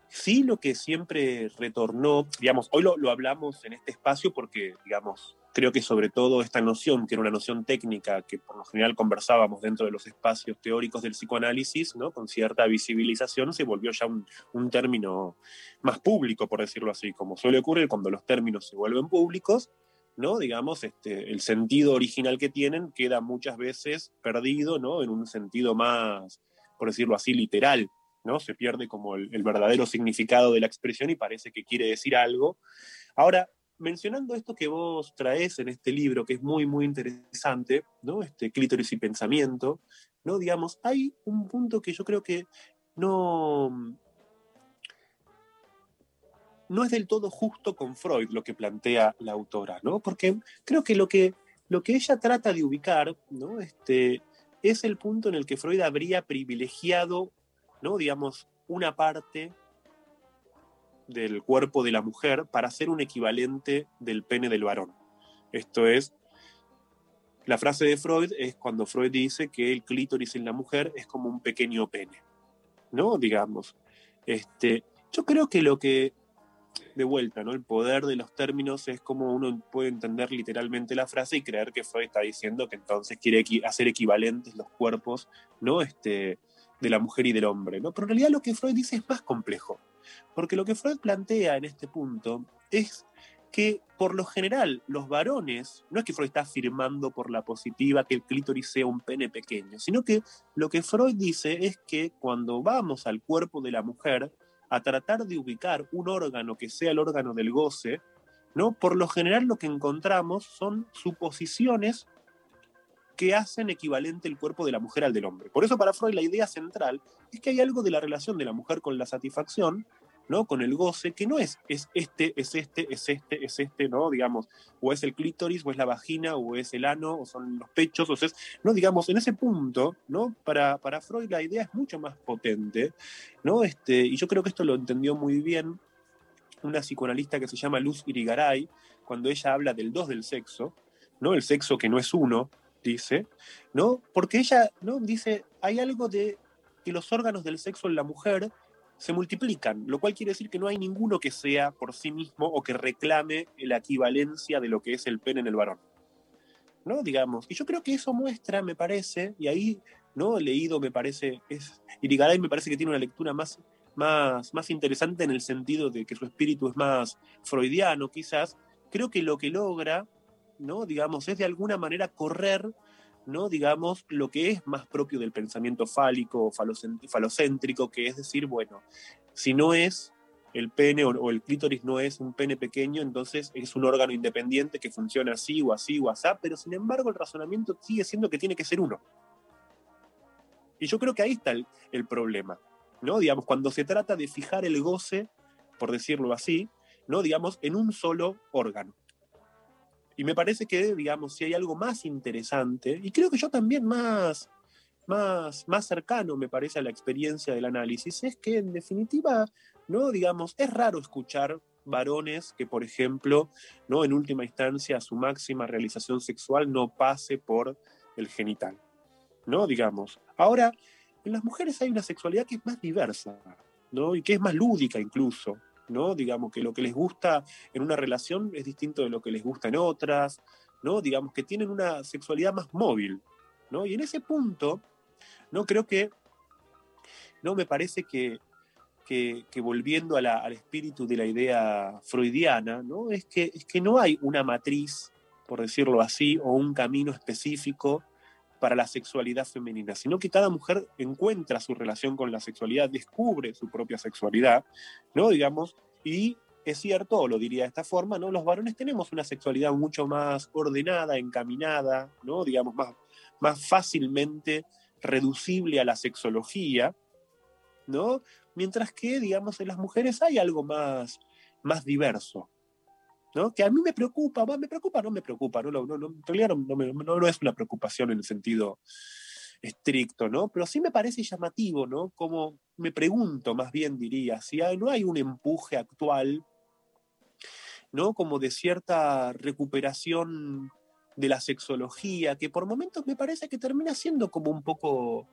S33: sí lo que siempre retornó, digamos, hoy lo hablamos en este espacio porque, digamos, creo que sobre todo esta noción, que era una noción técnica que por lo general conversábamos dentro de los espacios teóricos del psicoanálisis, ¿no? con cierta visibilización, se volvió ya un, término más público, por decirlo así, como suele ocurrir cuando los términos se vuelven públicos, ¿no? Digamos, este, el sentido original que tienen queda muchas veces perdido, ¿no? En un sentido más, por decirlo así, literal, ¿no? Se pierde como el, el verdadero significado de la expresión y parece que quiere decir algo. Ahora, mencionando esto que vos traes en este libro, que es muy, muy interesante, ¿no? Este clítoris y pensamiento, ¿no? Digamos, hay un punto que yo creo que no, no es del todo justo con Freud lo que plantea la autora, ¿no? Porque creo que lo que, lo que ella trata de ubicar, ¿no? Este, es el punto en el que Freud habría privilegiado, ¿no? Digamos, una parte del cuerpo de la mujer para hacer un equivalente del pene del varón. Esto es, la frase de Freud es cuando Freud dice que el clítoris en la mujer es como un pequeño pene, ¿no? Digamos. Este, yo creo que lo que, de vuelta, ¿no? El poder de los términos es como uno puede entender literalmente la frase y creer que Freud está diciendo que entonces quiere hacer equivalentes los cuerpos, ¿no? Este, de la mujer y del hombre, ¿no? Pero en realidad lo que Freud dice es más complejo. Porque lo que Freud plantea en este punto es que por lo general los varones, no es que Freud está afirmando por la positiva que el clítoris sea un pene pequeño, sino que lo que Freud dice es que cuando vamos al cuerpo de la mujer a tratar de ubicar un órgano que sea el órgano del goce, ¿no? Por lo general lo que encontramos son suposiciones que hacen equivalente el cuerpo de la mujer al del hombre. Por eso para Freud la idea central es que hay algo de la relación de la mujer con la satisfacción, Con el goce, que no es, es este, es este, es este, es este, ¿no? Digamos, o es el clítoris, o es la vagina, o es el ano, o son los pechos, o sea, no, digamos, en ese punto, ¿no? Para, para Freud la idea es mucho más potente, ¿no? Este, y yo creo que esto lo entendió muy bien una psicoanalista que se llama Luz Irigaray, cuando ella habla del dos del sexo, ¿no? El sexo que no es uno, dice, ¿no? Porque ella, ¿no? Dice, hay algo de que los órganos del sexo en la mujer se multiplican, lo cual quiere decir que no hay ninguno que sea por sí mismo o que reclame la equivalencia de lo que es el pene en el varón. ¿No? Digamos. Y yo creo que eso muestra, me parece, y ahí, ¿no? Leído, me parece, es. Irigaray me parece que tiene una lectura más, más, más interesante en el sentido de que su espíritu es más freudiano, quizás. Creo que lo que logra, ¿no? Digamos, es de alguna manera correr ¿no? digamos, lo que es más propio del pensamiento fálico o falocéntrico, que es decir, bueno, si no es el pene o, el clítoris no es un pene pequeño, entonces es un órgano independiente que funciona así o así o así, pero sin embargo el razonamiento sigue siendo que tiene que ser uno. Y yo creo que ahí está el, el problema, ¿no? Digamos, cuando se trata de fijar el goce, por decirlo así, ¿no? Digamos, en un solo órgano. Y me parece que, digamos, si hay algo más interesante, y creo que yo también más, más, más cercano, me parece, a la experiencia del análisis, es que en definitiva, ¿no? Digamos, es raro escuchar varones que, por ejemplo, ¿no? En última instancia, su máxima realización sexual no pase por el genital, ¿no? Digamos. Ahora, en las mujeres hay una sexualidad que es más diversa, ¿no? Y que es más lúdica incluso, ¿no? Digamos que lo que les gusta en una relación es distinto de lo que les gusta en otras, ¿no? Digamos que tienen una sexualidad más móvil, ¿no? Y en ese punto, ¿no? Creo que, ¿no? Me parece que, que, volviendo al espíritu de la idea freudiana, ¿no? Es que, es que no hay una matriz, por decirlo así, o un camino específico para la sexualidad femenina, sino que cada mujer encuentra su relación con la sexualidad, descubre su propia sexualidad, ¿no? Digamos, y es cierto, lo diría de esta forma, ¿no? Los varones tenemos una sexualidad mucho más ordenada, encaminada, ¿no? Digamos, más, más fácilmente reducible a la sexología, ¿no? Mientras que, digamos, en las mujeres hay algo más, más diverso, ¿no? Que a mí me preocupa, me preocupa, no me preocupa, no, no, en realidad no es una preocupación en el sentido estricto, ¿no? Pero sí me parece llamativo, ¿no? Como me pregunto, más bien diría, si hay- no hay un empuje actual, ¿no? Como de cierta recuperación de la sexología, que por momentos me parece que termina siendo como un poco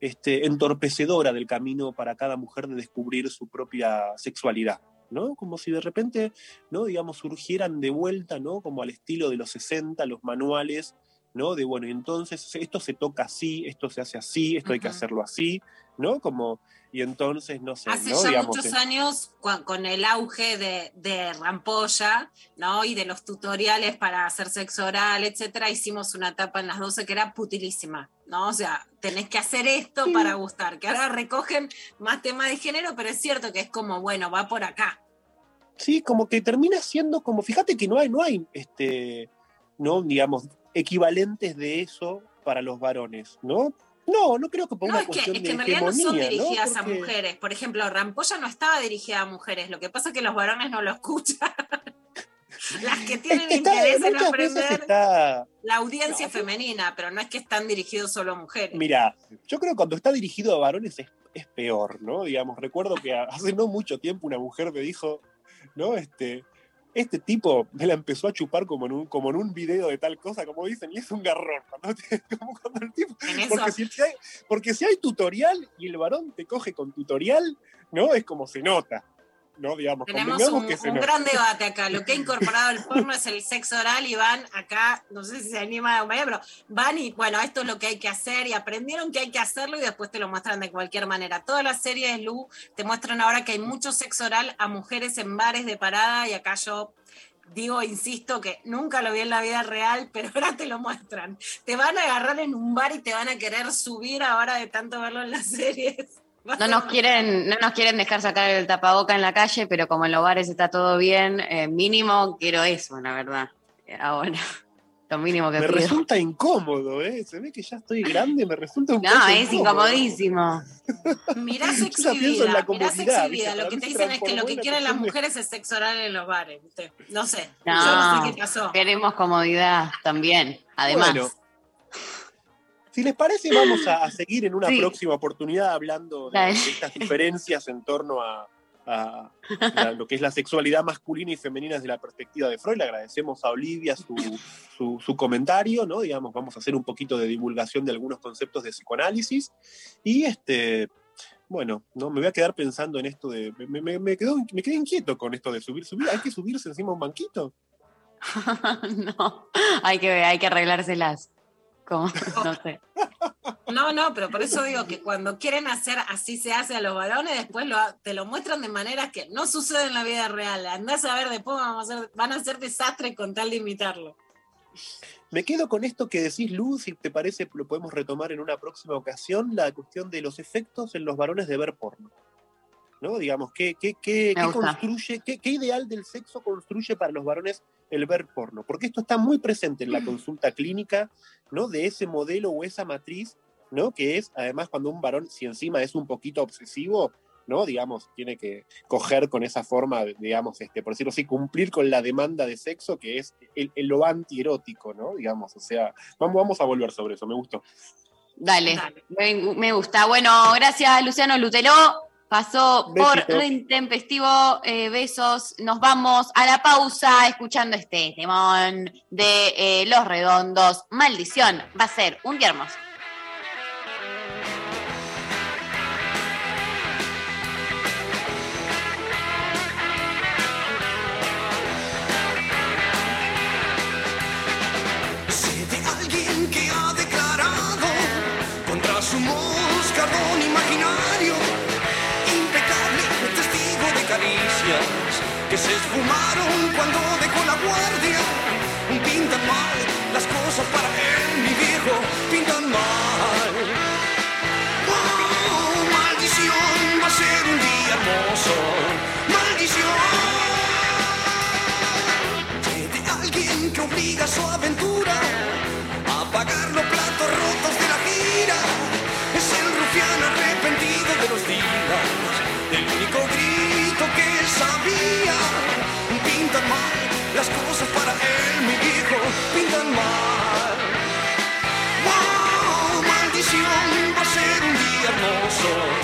S33: este, entorpecedora del camino para cada mujer de descubrir su propia sexualidad. ¿No? Como si de repente, ¿no? Digamos, surgieran de vuelta, ¿no? Como al estilo de los 60, los manuales, ¿no? De, bueno, entonces esto se toca así, esto se hace así, esto hay que hacerlo así, ¿no? Como, y entonces, no sé,
S2: Hace
S33: ¿no?
S2: ya
S33: Digamos,
S2: muchos años, con el auge de, de Rampolla, ¿no? Y de los tutoriales para hacer sexo oral, etcétera, hicimos una etapa en las 12 que era putilísima, ¿no? O sea, tenés que hacer esto para gustar, que ahora recogen más temas de género, pero es cierto que es como, bueno, va por acá.
S33: Sí, como que termina siendo como, fíjate que no hay, no hay, este, no, digamos, equivalentes de eso para los varones, ¿no? No, no creo que por
S2: No,
S33: una
S2: es que,
S33: cuestión
S2: es que
S33: de
S2: en realidad no son dirigidas a
S33: Porque-
S2: mujeres. Por ejemplo, Rampolla no estaba dirigida a mujeres. Lo que pasa es que los varones no lo escuchan. Las que tienen
S33: Está-
S2: interés en aprender
S33: está,
S2: la audiencia femenina, pero no es que están dirigidos solo a mujeres.
S33: Mira, yo creo que cuando está dirigido a varones es, es peor, ¿no? Digamos, recuerdo que hace no mucho tiempo una mujer me dijo, ¿no? Este, este tipo me la empezó a chupar como en un, como en un video de tal cosa, como dicen, y es un garrón. Como cuando el tipo- porque, si, si hay, porque si hay tutorial y el varón te coge con tutorial, ¿no? Es como se nota, ¿no? Digamos,
S2: Tenemos un,
S33: que se
S2: un gran debate acá. Lo que ha incorporado el porno es el sexo oral y van acá, no sé si se anima a pero van y bueno, esto es lo que hay que hacer y aprendieron que hay que hacerlo y después te lo muestran de cualquier manera. Todas las series, Lu, te muestran ahora que hay mucho sexo oral a mujeres en bares de parada y acá yo digo, insisto, que nunca lo vi en la vida real, pero ahora te lo muestran. Te van a agarrar en un bar y te van a querer subir ahora de tanto verlo en las series.
S3: No nos quieren, no nos quieren dejar sacar el tapaboca en la calle, pero como en los bares está todo bien, eh, mínimo quiero eso, la verdad. Eh, Ahora, lo mínimo que
S33: Me
S3: pido.
S33: resulta incómodo, ¿eh? Se ve que ya estoy grande, me resulta un
S3: No,
S33: poco
S3: es
S33: incómodo.
S3: incomodísimo.
S2: Mirá sexo vida, mirá. Lo que te dicen es que lo que quieren las mujeres es sexo oral en los bares. No sé.
S3: No,
S2: Yo no sé qué pasó.
S3: queremos comodidad también, además.
S33: Bueno, si les parece, vamos a, a seguir en una
S3: Sí.
S33: próxima oportunidad hablando de, estas diferencias en torno a, a- a lo que es la sexualidad masculina y femenina desde la perspectiva de Freud. Le agradecemos a Olivia su, su- su comentario, ¿no? Digamos, vamos a hacer un poquito de divulgación de algunos conceptos de psicoanálisis. Y este. Bueno, no me voy a quedar pensando en esto de. Me, me- me quedo- me quedé inquieto con esto de subir, subir. Hay que subirse encima un banquito.
S3: no, hay que, hay que arreglárselas. Como, no sé.
S2: No, no, pero por eso digo que cuando quieren hacer así se hace a los varones, después lo, te lo muestran de maneras que no suceden en la vida real. Andás a ver, después vamos a hacer, van a hacer desastre con tal de imitarlo.
S33: Me quedo con esto que decís, Luz, si te parece, lo podemos retomar en una próxima ocasión, la cuestión de los efectos en los varones de ver porno. ¿No? Digamos, ¿qué, qué, qué, construye, qué, ideal del sexo construye para los varones el ver porno? Porque esto está muy presente en la consulta clínica, ¿no? De ese modelo o esa matriz, ¿no? Que es, además, cuando un varón, si encima es un poquito obsesivo, ¿no? Digamos, tiene que coger con esa forma, digamos, este, por decirlo así, cumplir con la demanda de sexo que es el, el- lo antierótico, ¿no? Digamos, o sea, vamos, vamos a volver sobre eso, me gustó.
S3: Dale, Me, me gusta. Bueno, gracias Luciano Lutelo. Pasó por
S33: Besito.
S3: intempestivo. eh, besos. Nos vamos a la pausa escuchando este temón de eh, Los Redondos. Maldición. Va a ser un día hermoso.
S34: Se esfumaron cuando dejó la guardia. Pintan mal las cosas para él, mi viejo, pintan mal. Oh, maldición, va a ser un día hermoso. Maldición de alguien que obliga a su aventura las cosas para él, mi viejo, pintan mal. Wow, maldición, va a ser un día hermoso.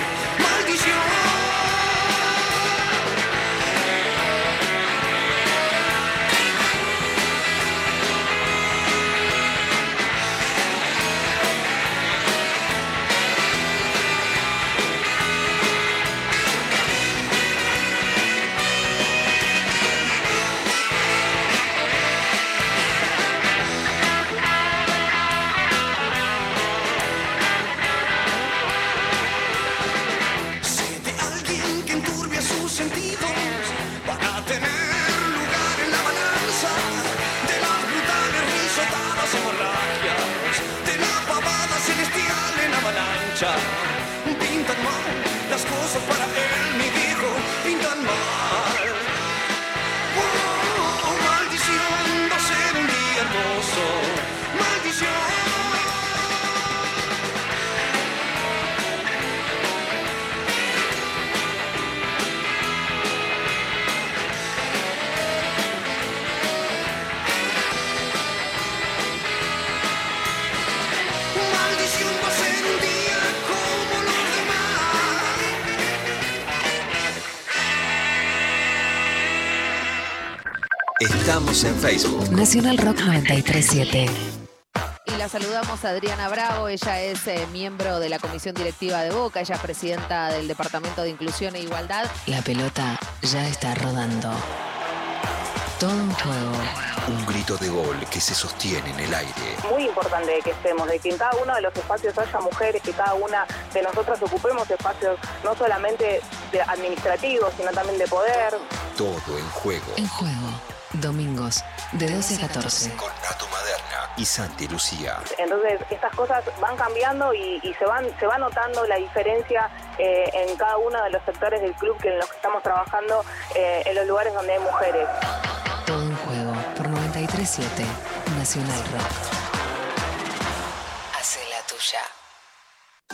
S6: Estamos en Facebook.
S28: Nacional Rock 937.
S29: Y la saludamos a Adriana Bravo, ella es eh, miembro de la comisión directiva de Boca, ella es presidenta del Departamento de Inclusión e Igualdad.
S28: La pelota ya está rodando. Todo un juego.
S6: Un grito de gol que se sostiene en el aire.
S35: muy importante que estemos, de que en cada uno de los espacios haya mujeres, que cada una de nosotras ocupemos espacios no solamente administrativos, sino también de poder.
S6: Todo en juego.
S28: En juego. Domingos, de 12 a 14.
S6: Con Nato Maderna y Santi Lucía.
S35: Entonces, estas cosas van cambiando y, y se van se va notando la diferencia eh, en cada uno de los sectores del club que en los que estamos trabajando eh, en los lugares donde hay mujeres.
S28: Todo en juego por 937 Nacional Rock. Hace la tuya.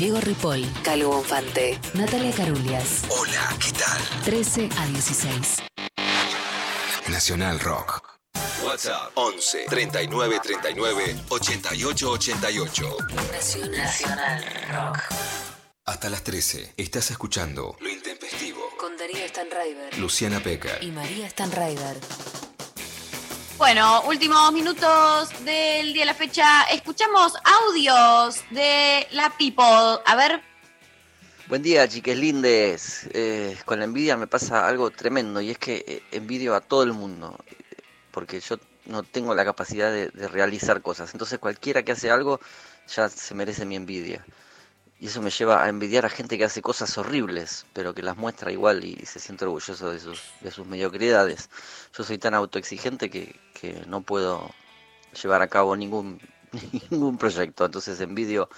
S28: Diego Ripoll, Calvo Bonfante, Natalia Carulias.
S6: Hola, ¿qué tal?
S28: 13 a 16.
S6: Nacional Rock. WhatsApp 11 39 39 88 88.
S28: Nacional Rock.
S6: Hasta las 13 estás escuchando Lo Intempestivo.
S28: Con Darío Stanraiver
S6: Luciana Pecker.
S28: y María Stanraiver.
S3: Bueno, últimos minutos del día de la fecha. Escuchamos audios de la People. A ver,
S36: Buen día, chiques lindes. Eh, con la envidia me pasa algo tremendo y es que eh, envidio a todo el mundo, porque yo no tengo la capacidad de, de realizar cosas. Entonces cualquiera que hace algo ya se merece mi envidia. Y eso me lleva a envidiar a gente que hace cosas horribles, pero que las muestra igual y se siente orgulloso de sus, de sus mediocridades. Yo soy tan autoexigente que, que no puedo llevar a cabo ningún, ningún proyecto, entonces envidio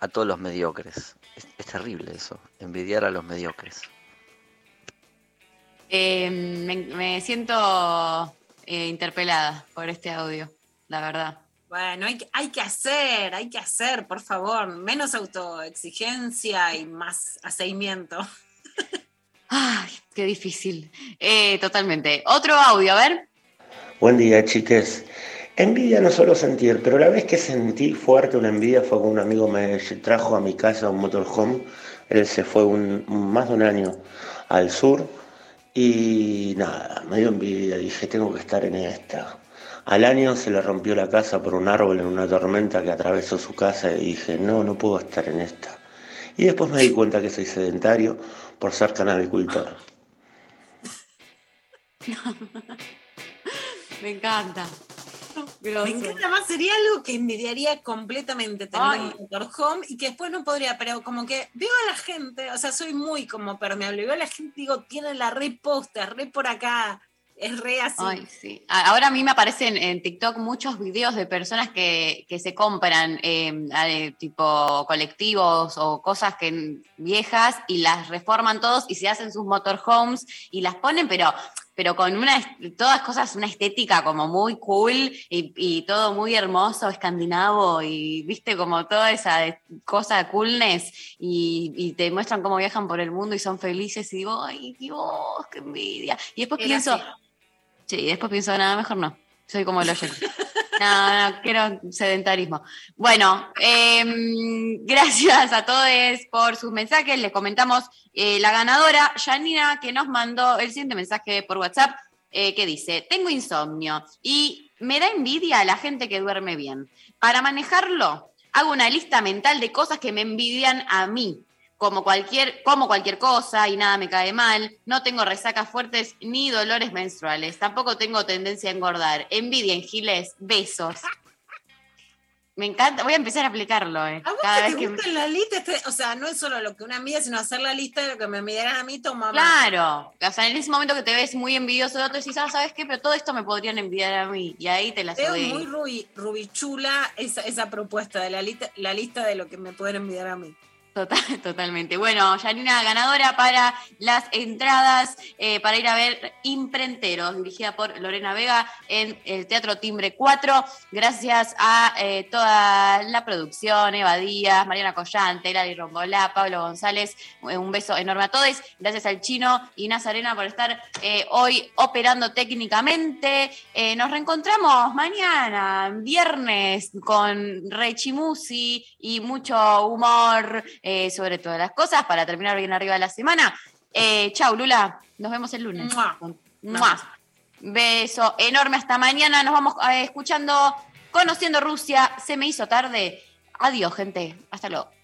S36: a todos los mediocres. Es, terrible eso, envidiar a los mediocres.
S3: Eh, me, me siento eh, interpelada por este audio, la verdad.
S2: Bueno, hay, que- hay que hacer, hay que hacer, por favor. Menos autoexigencia y más aceimiento.
S3: Ay, qué difícil. Eh, totalmente. Otro audio, a ver.
S37: Buen día, chiques. Envidia no solo sentir, pero la vez que sentí fuerte una envidia fue cuando un amigo me trajo a mi casa un motorhome. Él se fue un, más de un año al sur y nada, me dio envidia. Dije, tengo que estar en esta. Al año se le rompió la casa por un árbol en una tormenta que atravesó su casa y dije, no, no puedo estar en esta. Y después me di cuenta que soy sedentario por ser canabicultor.
S3: Me encanta.
S2: Me encanta más, sería algo que envidiaría completamente tener un motorhome y que después no podría, pero como que veo a la gente, o sea, soy muy como permeable, veo a la gente y digo, tiene la re posta, re por acá, es re así.
S3: Ay, sí. Ahora a mí me aparecen en TikTok muchos videos de personas que, que se compran eh, eh, tipo colectivos o cosas que viejas y las reforman todos y se hacen sus motorhomes y las ponen, pero pero con una todas cosas, una estética como muy cool y, y todo muy hermoso, escandinavo y viste como toda esa cosa de coolness y, y te muestran cómo viajan por el mundo y son felices y digo, ay Dios, qué envidia. Y después
S2: Era
S3: pienso,
S2: así.
S3: Sí, y después pienso, nada, mejor no. Soy como el oyente. No, no, quiero sedentarismo. Bueno, em, gracias a todos por sus mensajes. Les comentamos eh, la ganadora, Janina, que nos mandó el siguiente mensaje por WhatsApp, eh, que dice, tengo insomnio y me da envidia a la gente que duerme bien. Para manejarlo, hago una lista mental de cosas que me envidian a mí como cualquier, como cualquier cosa y nada me cae mal, no tengo resacas fuertes ni dolores menstruales, tampoco tengo tendencia a engordar, envidia en giles, besos. Me encanta, voy a empezar a aplicarlo, eh.
S2: ¿A vos
S3: Cada
S2: que
S3: vez
S2: te
S3: que
S2: gusta la lista? Este- o sea, no es solo lo que una envidia, sino hacer la lista de lo que me envidiarán a mí, toma
S3: Claro, o sea, en ese momento que te ves muy envidioso de otro, decís, ah, ¿sabes qué? Pero todo esto me podrían envidiar a mí, y ahí te la
S2: Veo
S3: subí.
S2: muy rubi, rubichula esa, esa propuesta de la lista, la lista de lo que me pueden envidiar a mí.
S3: Total, totalmente. Bueno, Janina ganadora para las entradas eh, para ir a ver Imprenteros, dirigida por Lorena Vega en el Teatro Timbre 4. Gracias a eh, toda la producción, Eva Díaz, Mariana Collante, Lali Rombolá, Pablo González. Eh, Un beso enorme a todos. Gracias al chino y Nazarena por estar hoy operando técnicamente. Nos reencontramos mañana, viernes, con Rechimusi y mucho humor eh, sobre todas las cosas para terminar bien arriba de la semana. Eh, chau, Lula. Nos vemos el lunes. Mua. Beso enorme hasta mañana. Nos vamos eh, escuchando, conociendo Rusia. Se me hizo tarde. Adiós, gente. Hasta luego.